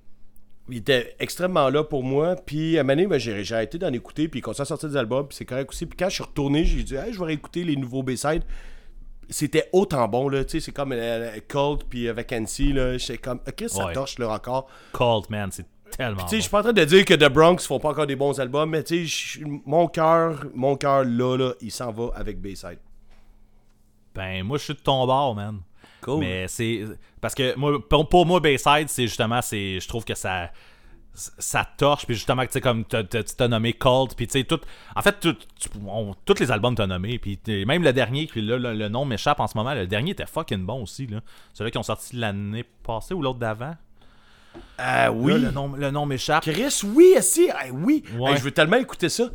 il était extrêmement là pour moi. Puis à un moment donné, ben, j'ai j'ai arrêté d'en écouter. Puis continue à sortir des albums. Puis c'est correct aussi. Puis quand je suis retourné, j'ai dit, hey, je vais réécouter les nouveaux B-sides. C'était autant bon, là. Tu sais, c'est comme euh, Cold puis euh, Vacancy, là. J'étais comme, ok, ça Ouais. torche, là, encore. Cold Man, c'est tellement. Tu sais, je suis pas en train de dire que The Bronx font pas encore des bons albums. Mais tu sais, mon cœur, mon cœur, là, là, il s'en va avec B-side. Ben, moi, je suis de ton bord, man. Cool. Mais c'est. Parce que moi, pour, pour moi, Bayside, c'est justement. c'est Je trouve que ça. Ça torche, puis justement, tu sais, comme tu t'as nommé Cold, puis tu sais, tout. En fait, tout, tu- on- tous les albums t'as nommé, puis même le dernier, puis là, le, le nom m'échappe en ce moment, le dernier était fucking bon aussi, là. Celui qui ont sorti l'année passée ou l'autre d'avant? Ah oui. Là, le nom, le nom m'échappe. Chris, oui, si, hey, oui. Ouais. Hey, je veux tellement écouter ça.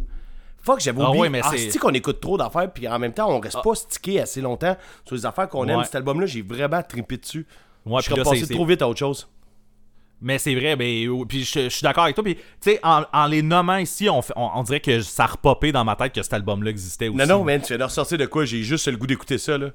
Fuck, j'avais Ah oublié. ouais, mais ah, c'est- qu'on écoute trop d'affaires, puis en même temps, on reste pas stické assez longtemps sur les affaires qu'on aime. Cet album-là, j'ai vraiment trippé dessus. Ouais, je là, passé trop vite à autre chose. Mais c'est vrai, ben, euh, puis je, je suis d'accord avec toi. Puis, tu sais, en, en les nommant ici, on, on, on dirait que ça a repopé dans ma tête que cet album-là existait aussi. Non, non, man, tu viens de ressortir de quoi? J'ai juste le goût d'écouter ça, là.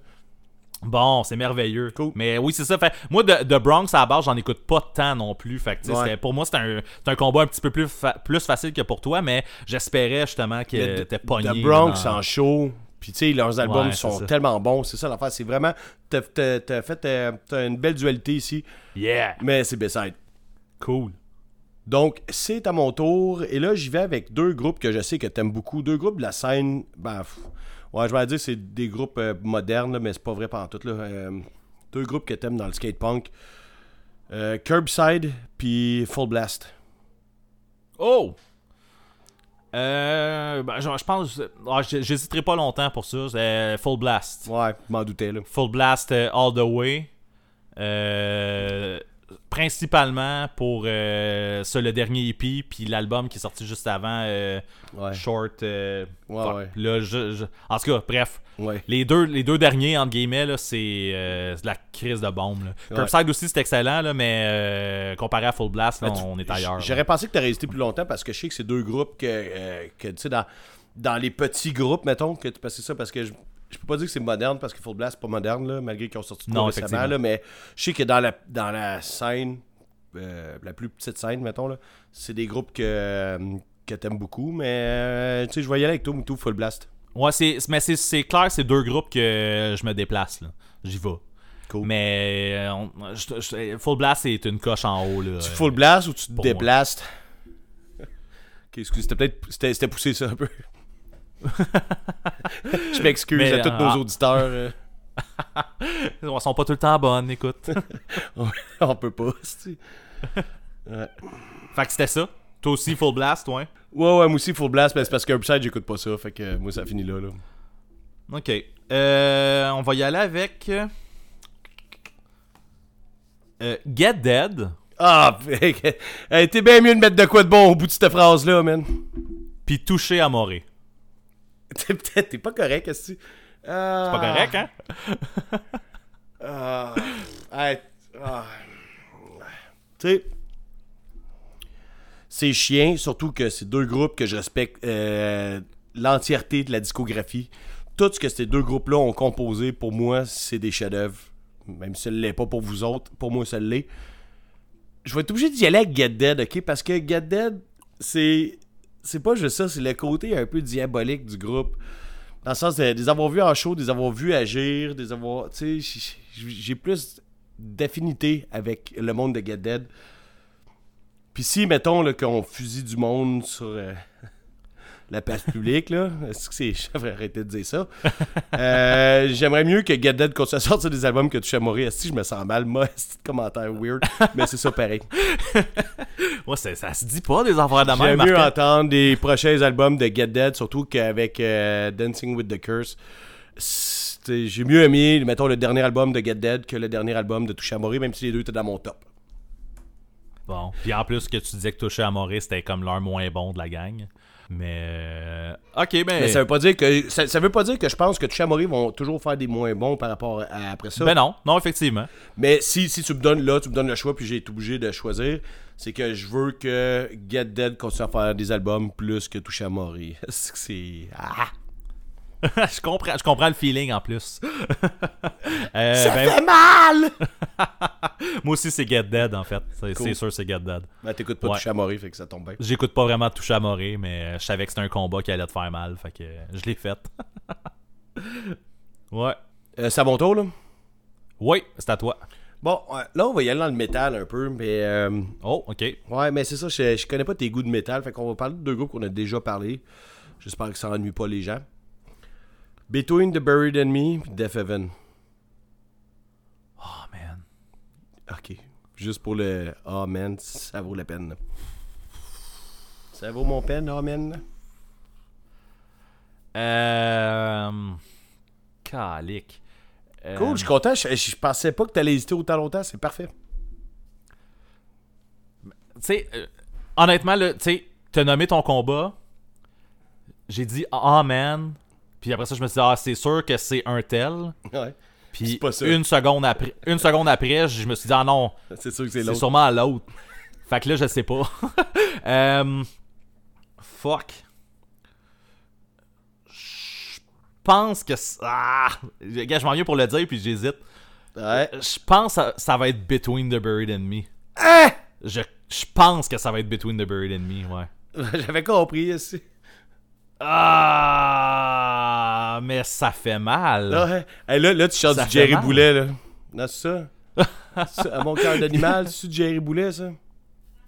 Bon, c'est merveilleux. Cool. Mais oui, c'est ça. Fait, moi, de, de Bronx à la base, j'en écoute pas tant non plus. Fait que, Ouais. pour moi, c'était un, un combat un petit peu plus, fa- plus facile que pour toi, mais j'espérais justement que t'es pogné. The Bronx dans- en show. Puis, tu sais, leurs albums Ouais, sont ça. tellement bons. C'est ça l'affaire. C'est vraiment. T'as fait. euh, une belle dualité ici. Yeah! Mais c'est Beside. Cool. Donc, c'est à mon tour. Et là, j'y vais avec deux groupes que je sais que t'aimes beaucoup. Deux groupes de la scène. Ben, pff, Ouais, je vais dire que c'est des groupes euh, modernes, là, mais c'est pas vrai pendant tout. Là. Euh, deux groupes que t'aimes dans le skate punk. Euh, Curbside puis Full Blast. Oh! Euh, ben, je, je pense. ah, J'hésiterai pas longtemps pour ça. C'est Full Blast. Ouais, m'en doutais là. Full Blast All the Way. Euh, principalement pour euh, le dernier EP, puis l'album qui est sorti juste avant, euh, Ouais. Short. euh, Ouais, fuck. ouais. Là, je- je- En tout cas, bref. Les deux, les deux derniers, entre guillemets, là, c'est euh, de la crise de bombe. Là. Curbside aussi, c'est excellent, là, mais euh, comparé à Full Blast, là, tu- on est ailleurs. J'aurais pensé que tu resté plus longtemps parce que je sais que c'est deux groupes que, euh, que tu sais, dans, dans les petits groupes, mettons, que tu passais ça parce que je, je peux pas dire que c'est moderne parce que Full Blast, c'est pas moderne, là, malgré qu'ils ont sorti de Non, récemment, là, mais je sais que dans la, dans la scène, euh, la plus petite scène, mettons, là, c'est des groupes que, que t'aimes beaucoup, mais euh, tu sais, je aller avec toi, Moutou, Full Blast. Ouais, c'est, mais c'est, clair que c'est deux groupes que je me déplace. Là. J'y vais. Cool. Mais euh, on- je- je- Full Blast, c'est une coche en haut. Là. Tu Full Blast ou tu te déplaces? [LAUGHS] Ok, excuse, c'était peut-être c'était poussé ça un peu. [LAUGHS] je m'excuse à tous ah. nos auditeurs. euh, [LAUGHS] Ils sont pas tout le temps bonnes, écoute. [LAUGHS] on peut pas. Ouais. fait que c'était ça. Toi aussi, Full Blast, ouais? ouais, ouais, moi aussi Full Blast, mais c'est parce que Upside, j'écoute pas ça. Fait que euh, moi, ça finit là. là. Ok. Euh, on va y aller avec. euh, Get Dead, Ah, hey, t'es bien mieux de mettre de quoi de bon au bout de cette phrase-là, man. puis Touché à Moré. [LAUGHS] T'es peut-être t'es pas correct, est-ce que Ah. C'est pas correct, hein? Ah. Hey, ah. Tu sais, c'est chiant, surtout que c'est deux groupes que je respecte euh, l'entièreté de la discographie. Tout ce que ces deux groupes-là ont composé, pour moi, c'est des chefs-d'œuvre. Même si ça ne l'est pas pour vous autres, pour moi, ça l'est. Je vais être obligé d'y aller avec Get Dead, ok? Parce que Get Dead, c'est. C'est pas juste ça, c'est le côté un peu diabolique du groupe. Dans le sens de les avoir vus en show, de les avoir vus agir, des avoir. Tu sais, j'ai- plus d'affinité avec le monde de Get Dead. Puis si, mettons, qu'on fusille du monde sur euh, la place publique, là, est-ce que c'est. Devrais arrêter de dire ça. Euh, J'aimerais mieux que Get Dead continue à sortir des albums que Touche à mourir. Est-ce que je me sens mal? Moi, [LAUGHS] c'est commentaire weird, mais c'est ça pareil. [LAUGHS] Ouais, ça se dit pas des affaires de même. J'aime mieux Martin. entendre des prochains albums de Get Dead, surtout qu'avec euh, Dancing with the Curse. J'ai mieux aimé, mettons, le dernier album de Get Dead que le dernier album de Touche à mourir, même si les deux étaient dans mon top. Bon. Puis en plus, que tu disais que Touché à Moré, c'était comme l'un moins bon de la gang. Mais. euh, Ok, ben. Mais ça veut pas dire que ça, ça veut pas dire que je pense que mourir vont toujours faire des moins bons par rapport à après ça. Ben non, non, effectivement. Mais si, si tu me donnes là, tu me donnes le choix, puis j'ai été obligé de choisir, c'est que je veux que Get Dead continue à faire des albums plus que Touche [LAUGHS] à c'est. Ah! [LAUGHS] je, comprends, je comprends le feeling en plus. [LAUGHS] Euh, Ça ben, fait mal! [LAUGHS] moi aussi, c'est Get Dead en fait. C'est Cool. sûr, c'est Get Dead. Ben, t'écoutes pas Ouais. Touche à mourir, fait que ça tombe bien. J'écoute pas vraiment Touché à Moré, mais euh, je savais que c'était un combat qui allait te faire mal. Fait que euh, je l'ai fait. ouais. Euh, c'est à mon tour, là? Oui, c'est à toi. Bon, là, on va y aller dans le métal un peu, mais... euh, Oh, ok. ouais, mais c'est ça, je, je connais pas tes goûts de métal, fait qu'on va parler de deux groupes qu'on a déjà parlé. J'espère que ça ennuie pas les gens. Between the Buried and Me, Death Heaven. Oh man. Ok. Juste pour le... Oh, man, ça vaut la peine. Ça vaut mon peine, oh, man. Euh. Calique. Euh, Cool, je suis content. Je, je pensais pas que t'allais hésiter autant longtemps, c'est parfait. Tu sais, euh, honnêtement, tu sais, t'as nommé ton combat. J'ai dit ah man. Puis après ça, je me suis dit, ah, c'est sûr que c'est un tel. Ouais. Puis C'est une seconde après, une seconde après, je me suis dit, ah non, C'est sûr que c'est c'est l'autre. sûrement l'autre. [LAUGHS] fait que là, je sais pas. [LAUGHS] Euh, fuck. Je pense que. Ah! Gars, je m'en viens pour le dire, puis j'hésite. Ouais. Je pense que ça, va être Between the Buried and Me. Ah! Je, je pense que ça va être Between the Buried and Me, ouais. [LAUGHS] J'avais compris, aussi. Ah, mais ça fait mal. Ouais. Hey, là, là, tu chantes Ça du Jerry mal. Boulet, là. Non, c'est ça? [LAUGHS] À mon cœur d'animal, c'est du Jerry Boulet, ça?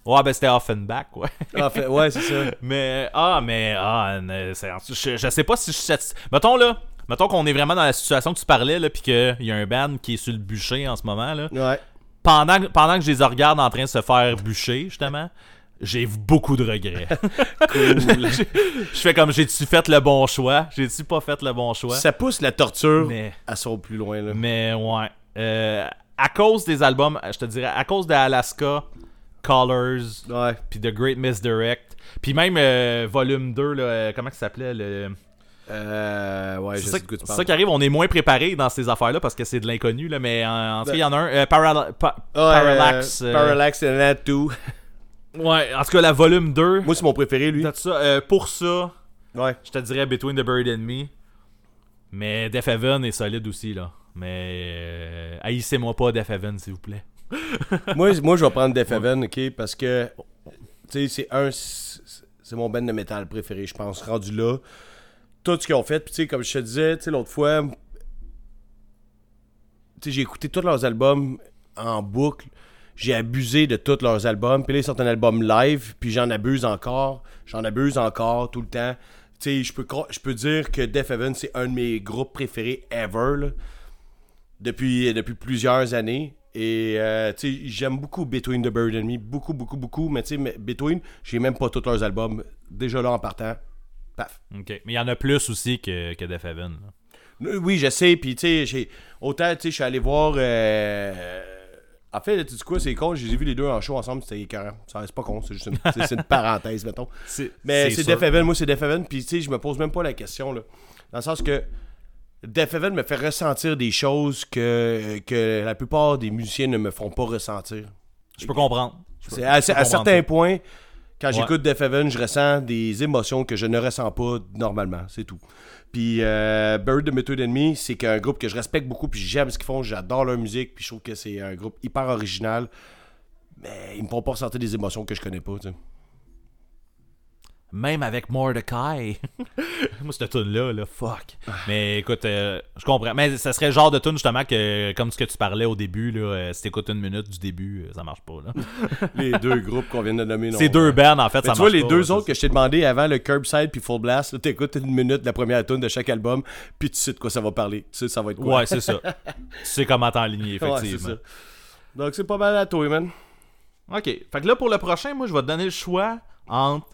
Ouais, ben c'était Offenbach, ouais. Fait, ouais, c'est ça. [LAUGHS] mais, ah, mais, ah, je, je sais pas si je suis satisfait. Mettons, là, mettons qu'on est vraiment dans la situation que tu parlais, là, pis qu'il y a un band qui est sur le bûcher en ce moment, là. Ouais. Pendant, pendant que je les regarde en train de se faire bûcher, justement, j'ai beaucoup de regrets. [LAUGHS] Cool. [LAUGHS] je fais comme, j'ai-tu fait le bon choix? J'ai-tu pas fait le bon choix? Ça pousse la torture Mais... à son plus loin, là. Mais ouais. Euh, à cause des albums, je te dirais, à cause de Alaska, Colors, Ouais. puis The Great Misdirect, puis même euh, Volume 2, là, euh, comment ça s'appelait le... Euh, ouais, je C'est ça, tu qui arrive, on est moins préparé dans ces affaires-là parce que c'est de l'inconnu, là, mais en, en tout cas, il y en a un, euh, Pa- Parallax. Parallax and that too. Ouais, en tout cas, la Volume 2, Moi, c'est mon préféré, lui. ça, euh, pour ça, Ouais. je te dirais Between the Buried and Me, mais Death Heaven est solide aussi, là. Mais euh, haïssez-moi pas Death Heaven, s'il vous plaît. [LAUGHS] moi, moi, je vais prendre Def Heaven, ok, parce que, tu sais, c'est un, c'est c'est mon band de métal préféré, je pense, rendu là. Tout ce qu'ils ont fait, puis tu sais, comme je te disais, tu sais, l'autre fois, tu sais, j'ai écouté tous leurs albums en boucle. J'ai abusé de tous leurs albums. Puis là, ils sortent un album live, puis j'en abuse encore. J'en abuse encore tout le temps. Tu sais, je peux, je peux dire que Def Heaven, c'est un de mes groupes préférés ever, là, depuis, depuis plusieurs années. Et, euh, tu sais, j'aime beaucoup Between the Bird and Me. Beaucoup, beaucoup, beaucoup. Mais tu sais, Between, j'ai même pas tous leurs albums. Déjà là, en partant, paf. Ok. Mais il y en a plus aussi que, que Death Heaven. là. Oui, je sais. Puis, tu sais, j'ai- autant, tu sais, je suis allé voir. euh, En fait, tu sais quoi, c'est con. J'ai vu les deux en show ensemble. C'était écœurant. Ça, C'est pas con. C'est juste une, [LAUGHS] c'est- c'est une parenthèse, mettons. Mais c'est. Def Heaven. Moi, c'est Def Heaven. Puis, tu sais, je me pose même pas la question, là. Dans le sens que. Def Heaven me fait ressentir des choses que, que la plupart des musiciens ne me font pas ressentir. Je peux comprendre. C'est à, certains points, quand Ouais. j'écoute Def Heaven, je ressens des émotions que je ne ressens pas normalement, c'est tout. Puis euh, Bird the Method Enemy, c'est qu'un groupe que je respecte beaucoup, puis j'aime ce qu'ils font, j'adore leur musique, puis je trouve que c'est un groupe hyper original. Mais ils me font pas ressentir des émotions que je connais pas, tu sais. Même avec Mordecai. [LAUGHS] Moi, cette tune-là, là, fuck. Ah. Mais écoute, euh, je comprends. Mais ça serait le genre de tune, justement, que comme ce que tu parlais au début, là, euh, si t'écoutes une minute du début, euh, ça marche pas. là. [LAUGHS] Les deux groupes qu'on vient de nommer. non. C'est deux bands, en fait, Mais ça tu vois, les pas, deux autres que je t'ai demandé avant, le Curbside puis Full Blast, là, t'écoutes une minute de la première tune de chaque album, puis tu sais de quoi ça va parler. Tu sais, ça va être quoi. Ouais, c'est ça. [LAUGHS] tu sais comment t'enligner, Ouais, effectivement. ça. Donc c'est pas mal à toi, man. Ok. Fait que là, pour le prochain, moi, je vais te donner le choix entre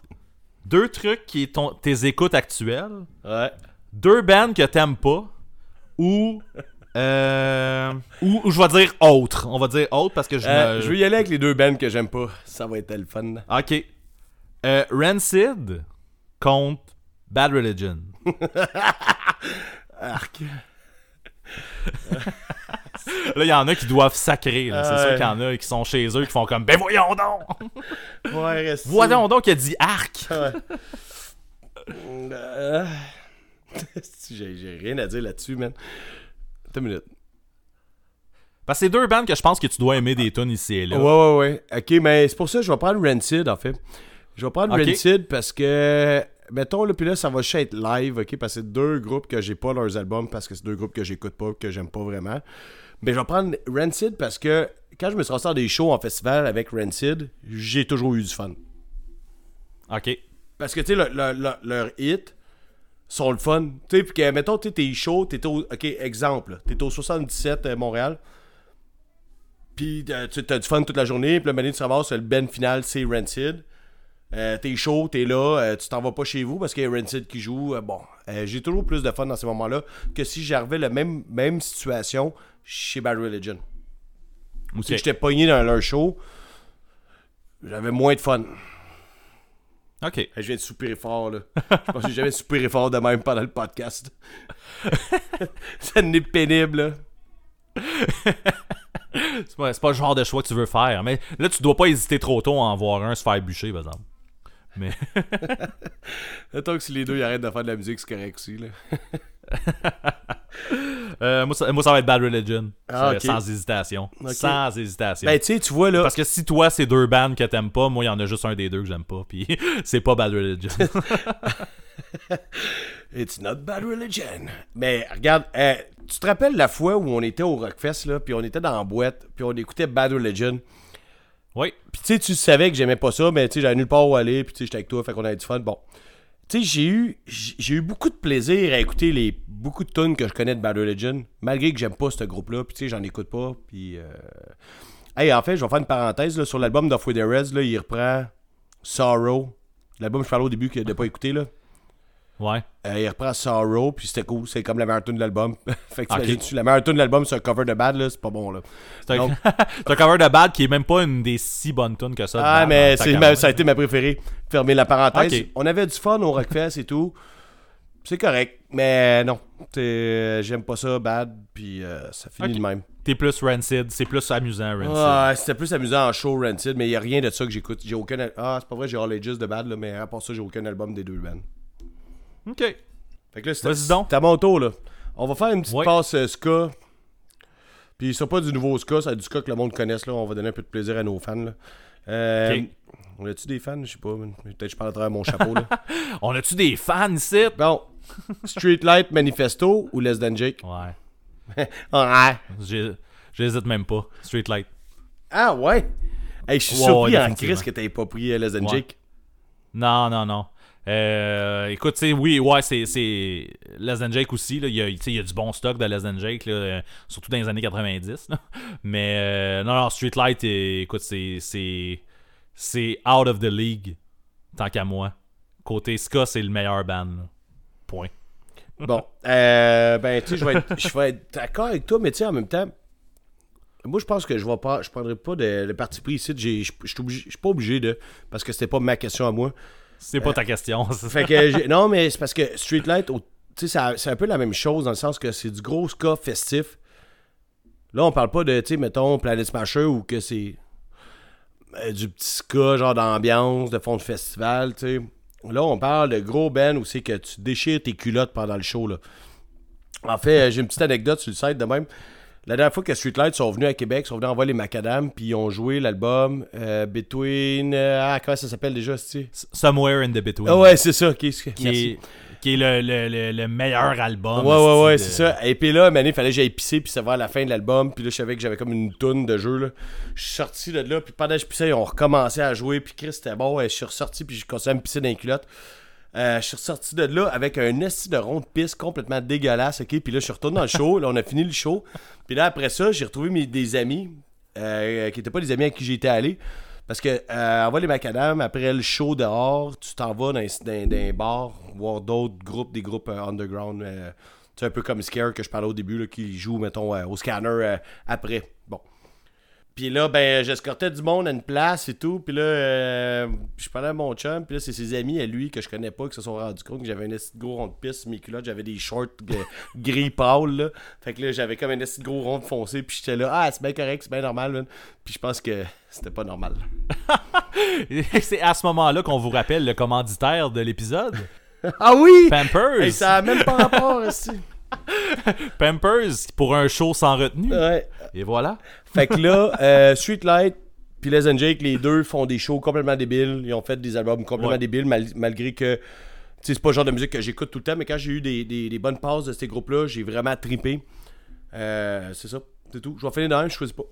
deux trucs qui est ton, tes écoutes actuelles, Ouais. deux bands que t'aimes pas, ou. [LAUGHS] Euh, ou, ou je vais dire autre. On va dire autre parce que je Euh, me- Je vais y aller avec les deux bands que j'aime pas. Ça va être le fun. Ok. Euh, Rancid contre Bad Religion. [LAUGHS] Arc. [LAUGHS] [LAUGHS] Là, il y en a qui doivent sacrer. C'est sûr qu'il y en a qui sont chez eux qui font comme Ben voyons donc [LAUGHS] Ouais, reste. Voyons donc qu'il a dit arc Ouais. [LAUGHS] Euh, j'ai rien à dire là-dessus, man. Attends une minute. Parce que c'est deux bands que je pense que tu dois aimer des tunes ici et là. Ouais, ouais, ouais. Ok, mais c'est pour ça que je vais prendre Rancid, en fait. Je vais prendre Ok. Rancid parce que. Mettons, là, puis là, ça va juste être live, ok? Parce que c'est deux groupes que j'ai pas leurs albums, parce que c'est deux groupes que j'écoute pas, que j'aime pas vraiment. Mais je vais prendre Rancid parce que quand je me suis rendu dans des shows en festival avec Rancid, j'ai toujours eu du fun. Ok. Parce que, tu sais, le- le- le- leurs hits sont le fun. Tu sais, puis que, mettons, tu sais, t'es chaud, t'es au. Ok, exemple, t'es au 77 euh, Montréal. Puis euh, tu as du fun toute la journée. Puis le matin, tu ramasses, le ben final, c'est Rancid. Euh, t'es chaud, t'es là, euh, tu t'en vas pas chez vous parce qu'il y a Rancid qui joue. Euh, bon, j'ai toujours plus de fun dans ces moments-là que si j'arrivais la même, même situation chez Bad Religion. Si j'étais pogné dans leur show, j'avais moins de fun. Ok. Je viens de soupirer fort, là. Je pense que j'ai jamais soupiré fort de même pendant le podcast. [LAUGHS] Ça n'est pénible, là. C'est pas, le genre de choix que tu veux faire. Mais là, tu dois pas hésiter trop tôt à en voir un se faire bûcher, par exemple. Mais. [LAUGHS] Attends que si les deux ils arrêtent de faire de la musique, c'est correct aussi, là. [LAUGHS] Euh, moi, ça, moi, ça va être Bad Religion. Ah. Sans hésitation. Sans hésitation. Ben, tu sais, tu vois, là. Parce que si toi, c'est deux bands que t'aimes pas, moi, il y en a juste un des deux que j'aime pas. Puis [LAUGHS] c'est pas Bad Religion. [LAUGHS] It's not bad religion. Mais regarde, euh, tu te rappelles la fois où on était au Rockfest, là, puis on était dans la boîte, puis on écoutait Bad Religion. Oui. Puis tu sais, tu savais que j'aimais pas ça, mais tu sais, j'avais nulle part où aller, puis tu sais, j'étais avec toi, fait qu'on avait du fun. Bon. Tu sais, j'ai eu, j'ai eu beaucoup de plaisir à écouter les beaucoup de tunes que je connais de Bad Religion, malgré que j'aime pas ce groupe-là, puis tu sais, j'en écoute pas, puis... Euh... Hey, en fait, je vais faire une parenthèse, là, sur l'album d'Off With The là, il reprend Sorrow, l'album que je parlais au début que de pas écouter, là. Ouais. Euh, il reprend Sorrow, puis c'était cool, c'est comme la meilleure tune de l'album. [LAUGHS] fait que Ok. t'imagines-tu, la meilleure tune de l'album sur un cover de Bad, là, c'est pas bon, là. C'est un... [LAUGHS] C'est cover de Bad qui est même pas une des si bonnes tunes que ça. Ah, mais hein, c'est ma- ça a été ma préférée. Fermer la parenthèse. On avait du fun au Rockfest et tout. C'est correct, mais non. T'es- J'aime pas ça, bad, puis euh, ça finit de même. T'es plus Rancid, c'est plus amusant, Rancid. Ah, C'était plus amusant en show, Rancid, mais il y a rien de ça que j'écoute. J'ai aucun. Ah, c'est pas vrai, j'ai All Ages de bad, là, mais à part ça, j'ai aucun album des deux bands. Ok. Fait que là, c'était à mon tour, là. On va faire une petite Ouais. passe euh, ska. Puis c'est pas du nouveau ska, c'est du ska que le monde connaisse, là. On va donner un peu de plaisir à nos fans, là. Euh. On a-tu des fans? Je sais pas. Peut-être que je parle à travers mon chapeau, là. [LAUGHS] On a-tu des fans ici? Bon. Streetlight Manifesto ou Less Than Jake? Ouais. [LAUGHS] Ah, J'ai- J'hésite même pas. Streetlight. ah ouais? Hey, je suis Ouais, surpris ouais, en. Chris que t'aies pas pris euh, Less Than Ouais. Jake. Non, non, non. Euh, écoute, tu oui, ouais, c'est, Than Jake aussi. Là. Il, y a, du bon stock de Than Jake, euh, surtout dans les années 90. là. [LAUGHS] Mais euh, non, non, Streetlight, euh, écoute, c'est, out of the league, tant qu'à moi. Côté ska, c'est le meilleur band. Point. [LAUGHS] Bon. Ben, tu sais, je vais être, être d'accord avec toi, mais tu sais, en même temps, moi, je pense que je je prendrai pas de, de parti pris ici. Je je suis pas obligé de, parce que c'était pas ma question à moi. C'est pas ta question. Fait que, non, mais c'est parce que Streetlight, au- c'est un peu la même chose dans le sens que c'est du gros ska festif. Là, on parle pas de, tu mettons, Planet Smasher ou que c'est euh, du petit ska, genre d'ambiance, de fond de festival, tu. Là, on parle de gros ben où c'est que tu déchires tes culottes pendant le show. En fait, j'ai une petite anecdote sur le site de même. La dernière fois que Streetlight sont venus à Québec, ils sont venus envoyer les Macadam, puis ils ont joué l'album euh, Between. euh, ah, comment ça s'appelle déjà, c'est Somewhere in the Between. Ah ouais, c'est ça, ok. qui, merci. est, qui est le, le, le, le meilleur album. Ouais, ouais, ouais, de- c'est ça. Et puis là, il fallait que j'aille pisser, puis ça va à la fin de l'album. Puis là, je savais que j'avais comme une toune de jeu, là. Je suis sorti de là, puis pendant que je pissais, ils ont recommencé à jouer, puis Chris, c'était bon. Et je suis ressorti, puis je continuais à me pisser dans les culottes. Euh, je suis ressorti de là avec un esti de rond de pisse complètement dégueulasse, ok? Puis là, je suis retourné dans le show, là, on a fini le show. Puis là, après ça, j'ai retrouvé mes, des amis, euh, qui n'étaient pas des amis à qui j'étais allé. Parce que, euh, on les macadam, après le show dehors, tu t'en vas dans, un bar, voir d'autres groupes, des groupes euh, underground. tu sais, un peu comme Scare que je parlais au début, là, qui joue, mettons, au scanner après. Bon. Puis là, ben, j'escortais du monde à une place et tout. Puis là, euh, je parlais à mon chum. Puis là, c'est ses amis à lui que je connais pas qui se sont rendus compte que j'avais un esti gros rond de piste mes culottes. J'avais des shorts [LAUGHS] gris pâle, là. Fait que là, j'avais comme un esti de gros rond de foncé. Puis j'étais là, ah, c'est bien correct, c'est bien normal, man. Puis je pense que c'était pas normal. [LAUGHS] c'est à ce moment-là qu'on vous rappelle le commanditaire de l'épisode? [LAUGHS] ah oui! Pampers. Hey, ça a même pas rapport, esti. [LAUGHS] Pampers pour un show sans retenue. Ouais. Et voilà. Fait que là, [LAUGHS] euh, Streetlight puis Les and Jake, les deux font des shows complètement débiles. Ils ont fait des albums complètement Ouais. débiles, mal- malgré que. Tu sais, c'est pas le genre de musique que j'écoute tout le temps, mais quand j'ai eu des, des- des bonnes passes de ces groupes-là, j'ai vraiment trippé. Euh, c'est ça, c'est tout. Je vais finir dans un, je choisis pas.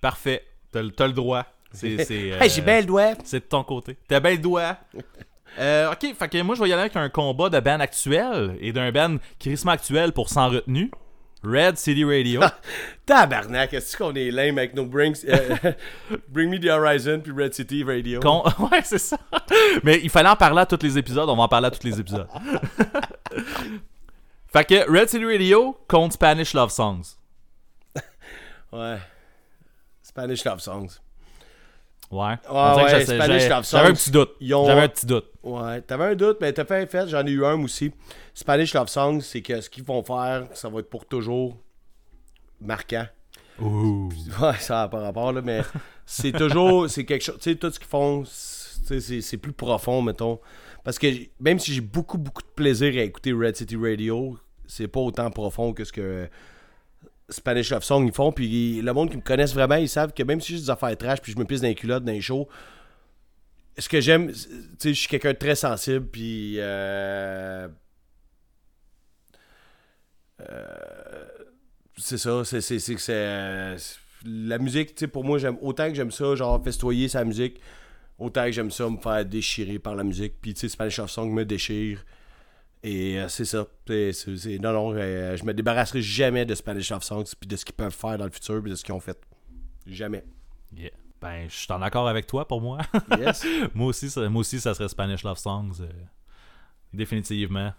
Parfait. T'as le- droit. C'est, [LAUGHS] c'est, euh, Hey, j'ai bien le doigt. c'est de ton côté. T'as bien le doigt. Euh, ok, fait que moi je vais y aller avec un combat de band actuel et d'un band crissement actuel pour sans retenue. Red City Radio. [LAUGHS] Tabarnak, est-ce qu'on est lame avec nos Brings, euh, [LAUGHS] Bring Me the Horizon puis Red City Radio? Con- [LAUGHS] Ouais, c'est ça. Mais il fallait en parler à tous les épisodes. On va en parler à tous les épisodes. fait que Red City Radio contre Spanish Love Songs. Ouais. Spanish Love Songs. Ouais. J'essa- Spanish Love J'avais un petit doute. Ont- J'avais un petit doute. Ouais, t'avais un doute, mais t'as fait un fait, j'en ai eu un aussi. Spanish Love Songs, c'est que ce qu'ils vont faire, ça va être pour toujours marquant. Ouh. Ouais, ça n'a pas rapport, là, mais c'est toujours, c'est quelque chose, tu sais, tout ce qu'ils font, c'est- plus profond, mettons. Parce que même si j'ai beaucoup, beaucoup de plaisir à écouter Red City Radio, c'est pas autant profond que ce que Spanish Love Song ils font. Puis le monde qui me connaissent vraiment, ils savent que même si j'ai des affaires trash, puis je me pisse dans les culottes, dans les shows, ce que j'aime, tu sais, je suis quelqu'un de très sensible, puis. euh, euh, c'est ça, c'est c'est. euh, la musique, tu sais, pour moi, j'aime autant que j'aime ça, genre festoyer sa musique, autant que j'aime ça me faire déchirer par la musique. Puis, tu sais, Spanish Love Song me déchire. Et euh, c'est ça. C'est- c'est- c'est- non, non, euh, je me débarrasserai jamais de Spanish Love Songs, puis de ce qu'ils peuvent faire dans le futur, puis de ce qu'ils ont fait. Jamais. Yeah. Ben, je suis en accord avec toi pour moi. [LAUGHS] Yes. [LAUGHS] moi, aussi, ça, moi aussi, ça serait Spanish Love Songs. euh, définitivement.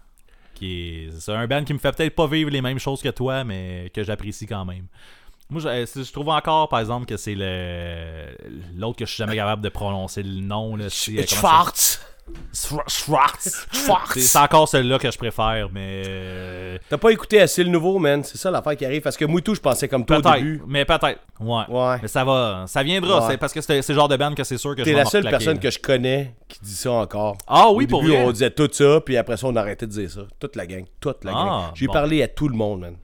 Qui est, c'est un band qui me fait peut-être pas vivre les mêmes choses que toi, mais que j'apprécie quand même. Moi, je, trouve encore, par exemple, que c'est le l'autre que je suis jamais capable de prononcer le nom. Là, c'est, Schwartz. Schwa- Schwartz. C'est, encore celui-là que je préfère, mais. euh, T'as pas écouté assez le nouveau, man. C'est ça l'affaire qui arrive. Parce que moi, tout, je pensais comme toi au début. Mais peut-être. Ouais. Ouais. Mais ça va. Ça viendra. Ouais. C'est parce que c'est, le genre de band que c'est sûr que je T'es la seule personne là. que je connais qui dit ça encore. Ah oui, Au pour début, vrai? on disait tout ça, puis après ça, on arrêtait de dire ça. Toute la gang. Toute la Ah, gang. J'ai bon. parlé à tout le monde, man.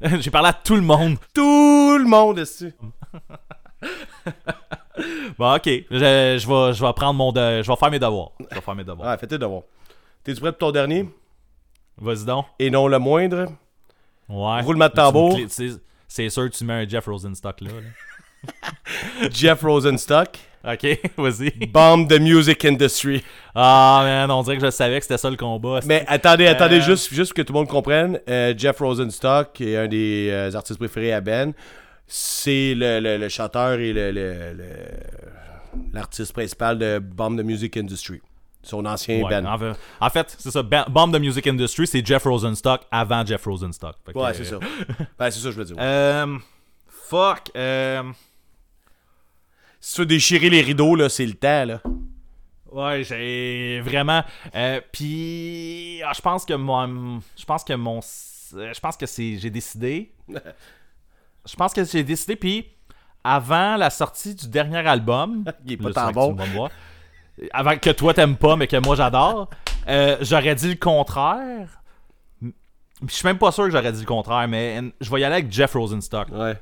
[LAUGHS] J'ai parlé à tout le monde. Tout le monde, est [LAUGHS] Bon, ok. Je, je vais, je vais prendre mon. de- je vais faire mes devoirs. Je vais faire mes devoirs. Ouais, fais tes devoirs. T'es-tu prêt pour ton dernier? Vas-y donc. Et non le moindre? Ouais. Roulement de tambour. C'est sûr que tu mets un Jeff Rosenstock là. là. [LAUGHS] Jeff Rosenstock. Ok, [LAUGHS] vas-y. Bomb the music industry. Ah, man, on dirait que je savais que c'était ça le combat. Mais attendez, attendez, Euh. juste, juste pour que tout le monde comprenne. euh, Jeff Rosenstock est un des euh, artistes préférés à Ben. C'est le, le- le chanteur et le- l'artiste principal de Bomb the Music Industry. Son ancien Ouais, band. en fait, en fait, c'est ça. Bomb the Music Industry, c'est Jeff Rosenstock avant Jeff Rosenstock. Que, Ouais, euh, c'est ça. Ben, c'est ça je veux dire. Euh, fuck. Euh, Si tu veux déchirer les rideaux, là, c'est le temps, là. ouais, j'ai vraiment. Euh, Puis, ah, je pense que mon, je pense que mon, euh, je pense que c'est, j'ai décidé. [LAUGHS] Je pense que j'ai décidé. Puis, avant la sortie du dernier album, [LAUGHS] Il est pas tant bon. avant que toi t'aimes pas, mais que moi j'adore, euh, j'aurais dit le contraire. Je suis même pas sûr que j'aurais dit le contraire, mais je vais y aller avec Jeff Rosenstock Ouais.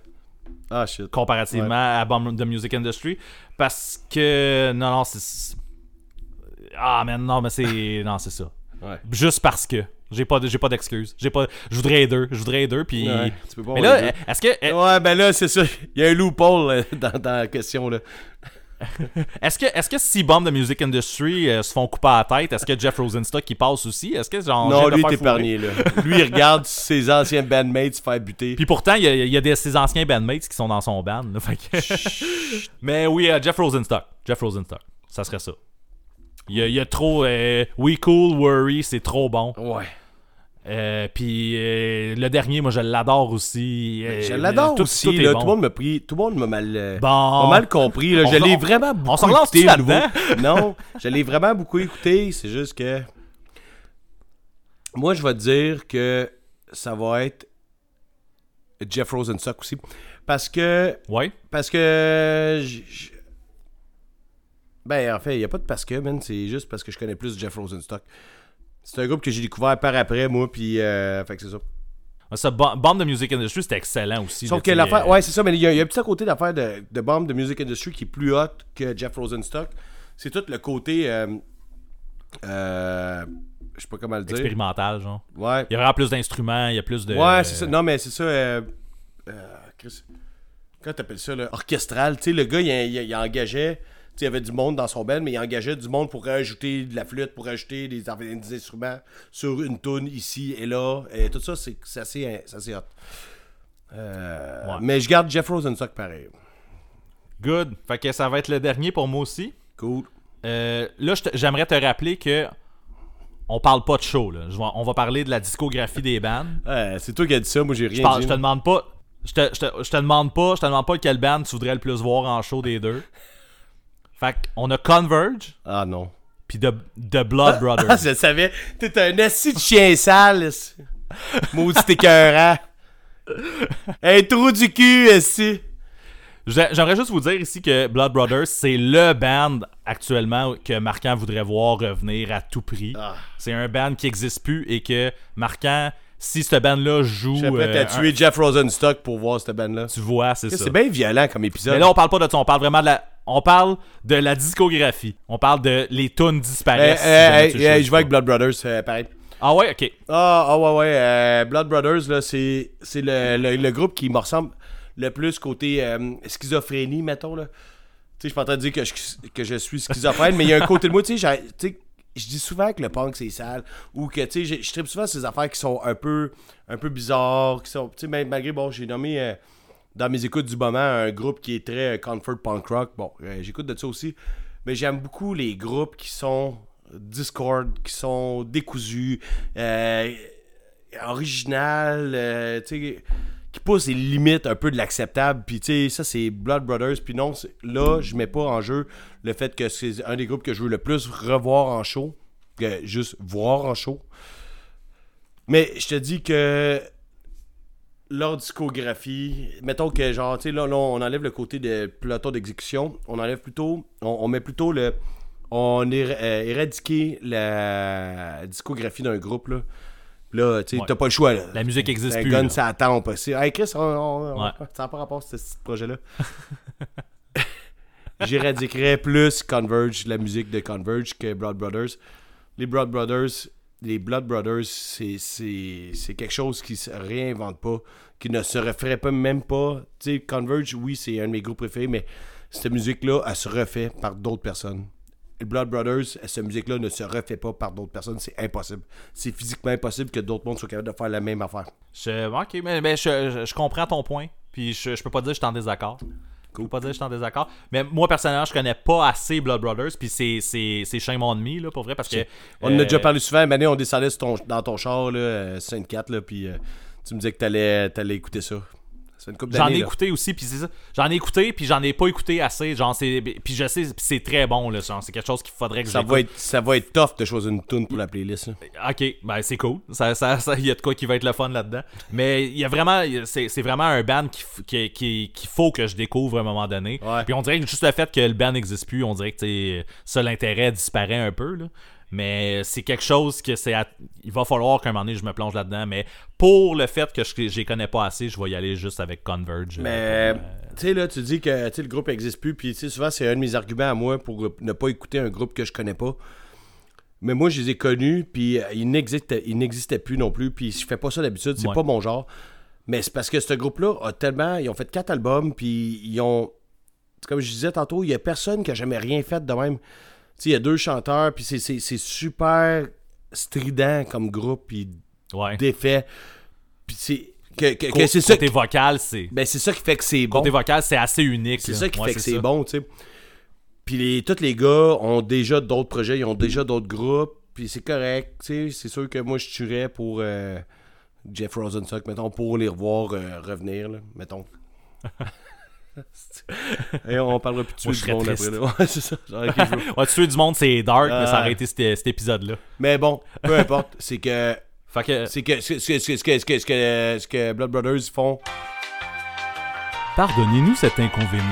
Ah, shit. comparativement à Bomb the Music Industry parce que non non c'est ah mais non mais c'est non c'est ça Ouais. juste parce que j'ai pas de- j'ai pas d'excuses j'ai pas je voudrais deux je voudrais deux puis Ouais, tu peux pas mais là est-ce que Ouais, ben là, c'est ça. [LAUGHS] Il y a un loophole euh, [LAUGHS] dans, dans la question, là. [LAUGHS] est-ce que est-ce que si Bomb the Music Industry euh, se font couper à la tête? Est-ce que Jeff Rosenstock qui passe aussi? Est-ce que genre non, de lui, faire est épargné, là. Lui, il regarde ses anciens bandmates se faire buter. Puis pourtant, il y a, il y a des, ses anciens bandmates qui sont dans son band. là, fait que- Mais oui, euh, Jeff Rosenstock. Jeff Rosenstock. Ça serait ça. Il y a, il y a trop. euh, We Cool Worry, c'est trop bon. Ouais. Euh, Puis euh, le dernier, moi, je l'adore aussi. Euh, Je l'adore tout- aussi, tout là. bon. Tout le monde m'a pris. Tout le monde m'a mal. euh, Bon. m'a mal compris, là. On Je l'ai vraiment beaucoup s'en relance-tu écouté, le? Non, je l'ai vraiment beaucoup écouté. C'est juste que. Moi, je vais te dire que ça va être Jeff Rosenstock aussi. Parce que. Ouais. Parce que. j- Ben, en fait, il n'y a pas de parce que, man. C'est juste parce que je connais plus Jeff Rosenstock. C'est un groupe que j'ai découvert par après, moi, puis. euh, fait que c'est ça. Ça, Bo- Bomb the Music Industry, c'était excellent aussi. Sauf que l'affaire. euh, Ouais, c'est ça, mais il y, a il y a un petit côté d'affaire de, de Bomb de Music Industry qui est plus hot que Jeff Rosenstock. C'est tout le côté. Euh, euh, je sais pas comment le dire. Expérimental, genre. Ouais. Il y a vraiment plus d'instruments, il y a plus de. Ouais, c'est ça. Non, mais c'est ça. Euh, euh, Chris, comment t'appelles ça, là? Orchestral. Tu sais, le gars, il, il- il engageait. Il y avait du monde dans son band, mais il engageait du monde pour rajouter de la flûte, pour rajouter des, des instruments sur une toune ici et là. Et tout ça, c'est assez, c'est assez hot. Euh, Ouais. Mais je garde Jeff Rosenstock pareil. Good. Fait que ça va être le dernier pour moi aussi. Cool. Euh, là, j'aimerais te rappeler que on parle pas de show. Là. On va parler de la discographie des bands. Ouais, c'est toi qui as dit ça, moi j'ai rien parle- dit. je te demande pas. Je te, je, te, je te demande pas. Je te demande pas quelle band tu voudrais le plus voir en show des deux. Fait qu'on a Converge Ah non. puis The, The Blood Ah, [LAUGHS] Brothers. je le savais. T'es un assis de chien sale. Maudit écœurant. [LAUGHS] Un trou du cul, ici. J'ai- J'aimerais juste vous dire ici que Blood Brothers, c'est le band actuellement que Marquand voudrait voir revenir à tout prix. Ah. C'est un band qui existe plus et que Marquand, si ce band-là joue. Je prêt euh, à tuer Jeff Rosenstock pour voir cette band-là. tu vois, c'est ça. C'est bien violent comme épisode. Mais là, on parle pas de ça, on parle vraiment de la. On parle de la discographie. On parle de les tunes disparaissent. eh, si eh, je vais avec. Blood Brothers, euh, pareil. Ah ouais, ok. Ah, ah ouais, ouais. euh, Blood Brothers, là, c'est, c'est le, le, le groupe qui me ressemble le plus côté euh, schizophrénie, mettons, là. Tu sais, je suis pas en train de dire que je, que je suis schizophrène, mais il y a un côté de moi, tu sais, je dis souvent que le punk c'est sale ou que tu sais je- tripe souvent ces affaires qui sont un peu un peu bizarres qui sont tu sais malgré bon j'ai nommé dans mes écoutes du moment un groupe qui est très euh, comfort punk rock. Bon euh, j'écoute de ça aussi. Mais j'aime beaucoup les groupes qui sont discord qui sont décousus euh, original euh, qui poussent les limites un peu de l'acceptable. Puis tu sais ça c'est Blood Brothers. Puis non là je mets pas en jeu le fait que c'est un des groupes que je veux le plus revoir en show que juste voir en show. Mais je te dis que leur discographie, mettons que genre, tu sais, là, là, on enlève le côté de peloton d'exécution, on enlève plutôt, on, on met plutôt le, on est euh, la discographie d'un groupe, là. Là, tu sais, Ouais. t'as pas le choix, là. La musique existe plus. gun, là. ça attend pas. Hey Chris, on, on- Ouais. ça n'a pas rapport à ce petit projet-là. [LAUGHS] J'éradiquerais plus Converge, la musique de Converge que Blood Brothers. Les Blood Brothers, les Blood Brothers, c'est, quelque chose qui se réinvente pas, qui ne se referait pas même pas. Tu sais, Converge, oui, c'est un de mes groupes préférés, mais cette musique-là, elle se refait par d'autres personnes. Les Blood Brothers, cette musique-là ne se refait pas par d'autres personnes. C'est impossible. C'est physiquement impossible que d'autres mondes soient capables de faire la même affaire. Je- ok, mais, mais je, je- je comprends ton point. Puis je, je peux pas dire que je suis en désaccord. Peux pas dire que je suis en désaccord. Mais moi, personnellement, je connais pas assez Blood Brothers. Puis c'est, c'est, c'est Shame on Me, là, pour vrai. Parce que. On en a euh, déjà parlé souvent. Année, on descendait sur ton- dans ton char, là, euh, 5-4, là, puis euh, tu me disais que t'allais, t'allais écouter ça. Une J'en ai écouté aussi, puis c'est ça. J'en ai écouté, puis j'en ai pas écouté assez. Genre, c'est, puis je sais, puis c'est très bon, là. C'est quelque chose qu'il faudrait que Ça va, être, ça va être tough de choisir une tune pour la playlist. là. Ok, ben c'est cool. Ça, ça, ça- il y a de quoi qui va être le fun là-dedans. Mais il y a vraiment, c'est, c'est vraiment un band qu'il qui, qui- qu'il faut que je découvre à un moment donné. Puis on dirait que juste le fait que le band n'existe plus, on dirait que ça l'intérêt disparaît un peu. Là. Mais c'est quelque chose que c'est, à- il va falloir qu'à un moment donné je me plonge là-dedans. Mais pour le fait que je les connais pas assez, je vais y aller juste avec Converge. euh, Mais, euh, tu sais, là, tu dis que le groupe n'existe plus, puis tu sais, souvent, c'est un de mes arguments à moi pour ne pas écouter un groupe que je connais pas. Mais moi, je les ai connus, puis euh, ils n'existaient, plus non plus, puis je fais pas ça d'habitude, c'est Ouais. pas mon genre. Mais c'est parce que ce groupe-là a tellement. Ils ont fait quatre albums, puis ils ont. Comme je disais tantôt, il y a personne qui a jamais rien fait de même. Il y a deux chanteurs, puis c'est, super strident comme groupe, puis ouais. défait. Puis c'est. Que, que- c'est ça, côté qui- vocal, c'est. ben, c'est ça qui fait que c'est bon. Côté vocal, c'est assez unique. C'est ça qui Ouais, fait que c'est bon, tu sais. Puis les, tous les gars ont déjà d'autres projets, ils ont déjà d'autres groupes, puis c'est correct, tu sais. C'est sûr que moi, je tuerais pour euh, Jeff Rosenstock, mettons, pour les revoir euh, revenir, là, mettons. [LAUGHS] Et on parlera plus de tuer du monde triste. après, là. [LAUGHS] Ouais, c'est ça. Genre, ok, je Ouais, tuer du monde, c'est dark, mais ça Ah. aurait été cet, cet épisode-là. Mais bon, peu importe, c'est que... Fait que. C'est que ce que, ce que, ce que, ce que, ce que, ce que Blood Brothers font, Pardonnez-nous cet inconvénient.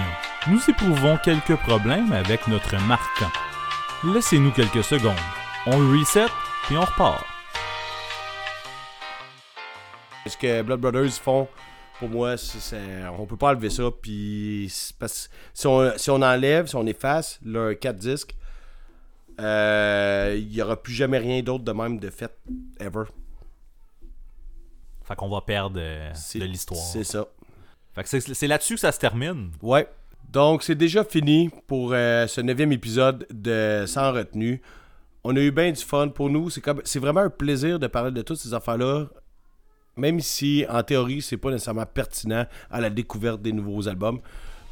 Nous éprouvons quelques problèmes avec notre marquant. Laissez-nous quelques secondes. On le reset, puis on repart. ce que Blood Brothers font, pour moi, c'est, on peut pas enlever ça. Puis parce- si, on, si on enlève, si on efface leurs quatre disques, euh, il y aura plus jamais rien d'autre de même de fait, ever. Fait qu'on va perdre euh, de l'histoire. C'est ça. Fait que c'est, c'est là-dessus que ça se termine. Ouais. Donc, c'est déjà fini pour euh, ce neuvième épisode de Sans retenue. On a eu bien du fun pour nous. C'est, comme, c'est vraiment un plaisir de parler de toutes ces affaires-là. Même si, en théorie, c'est pas nécessairement pertinent à la découverte des nouveaux albums.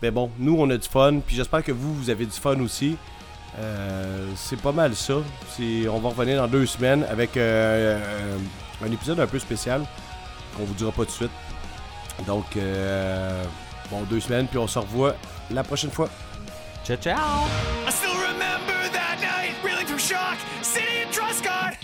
Mais bon, nous, on a du fun. Puis j'espère que vous, vous avez du fun aussi. Euh, c'est pas mal ça. On va revenir dans deux semaines avec euh, un, un épisode un peu spécial qu'on vous dira pas tout de suite. Donc, euh, bon, deux semaines, puis on se revoit la prochaine fois. Ciao, ciao! I still remember that night, reeling from shock, sitting in Truscott.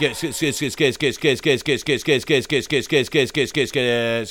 Que ce que ce que ce que ce que ce que ce que ce que ce que ce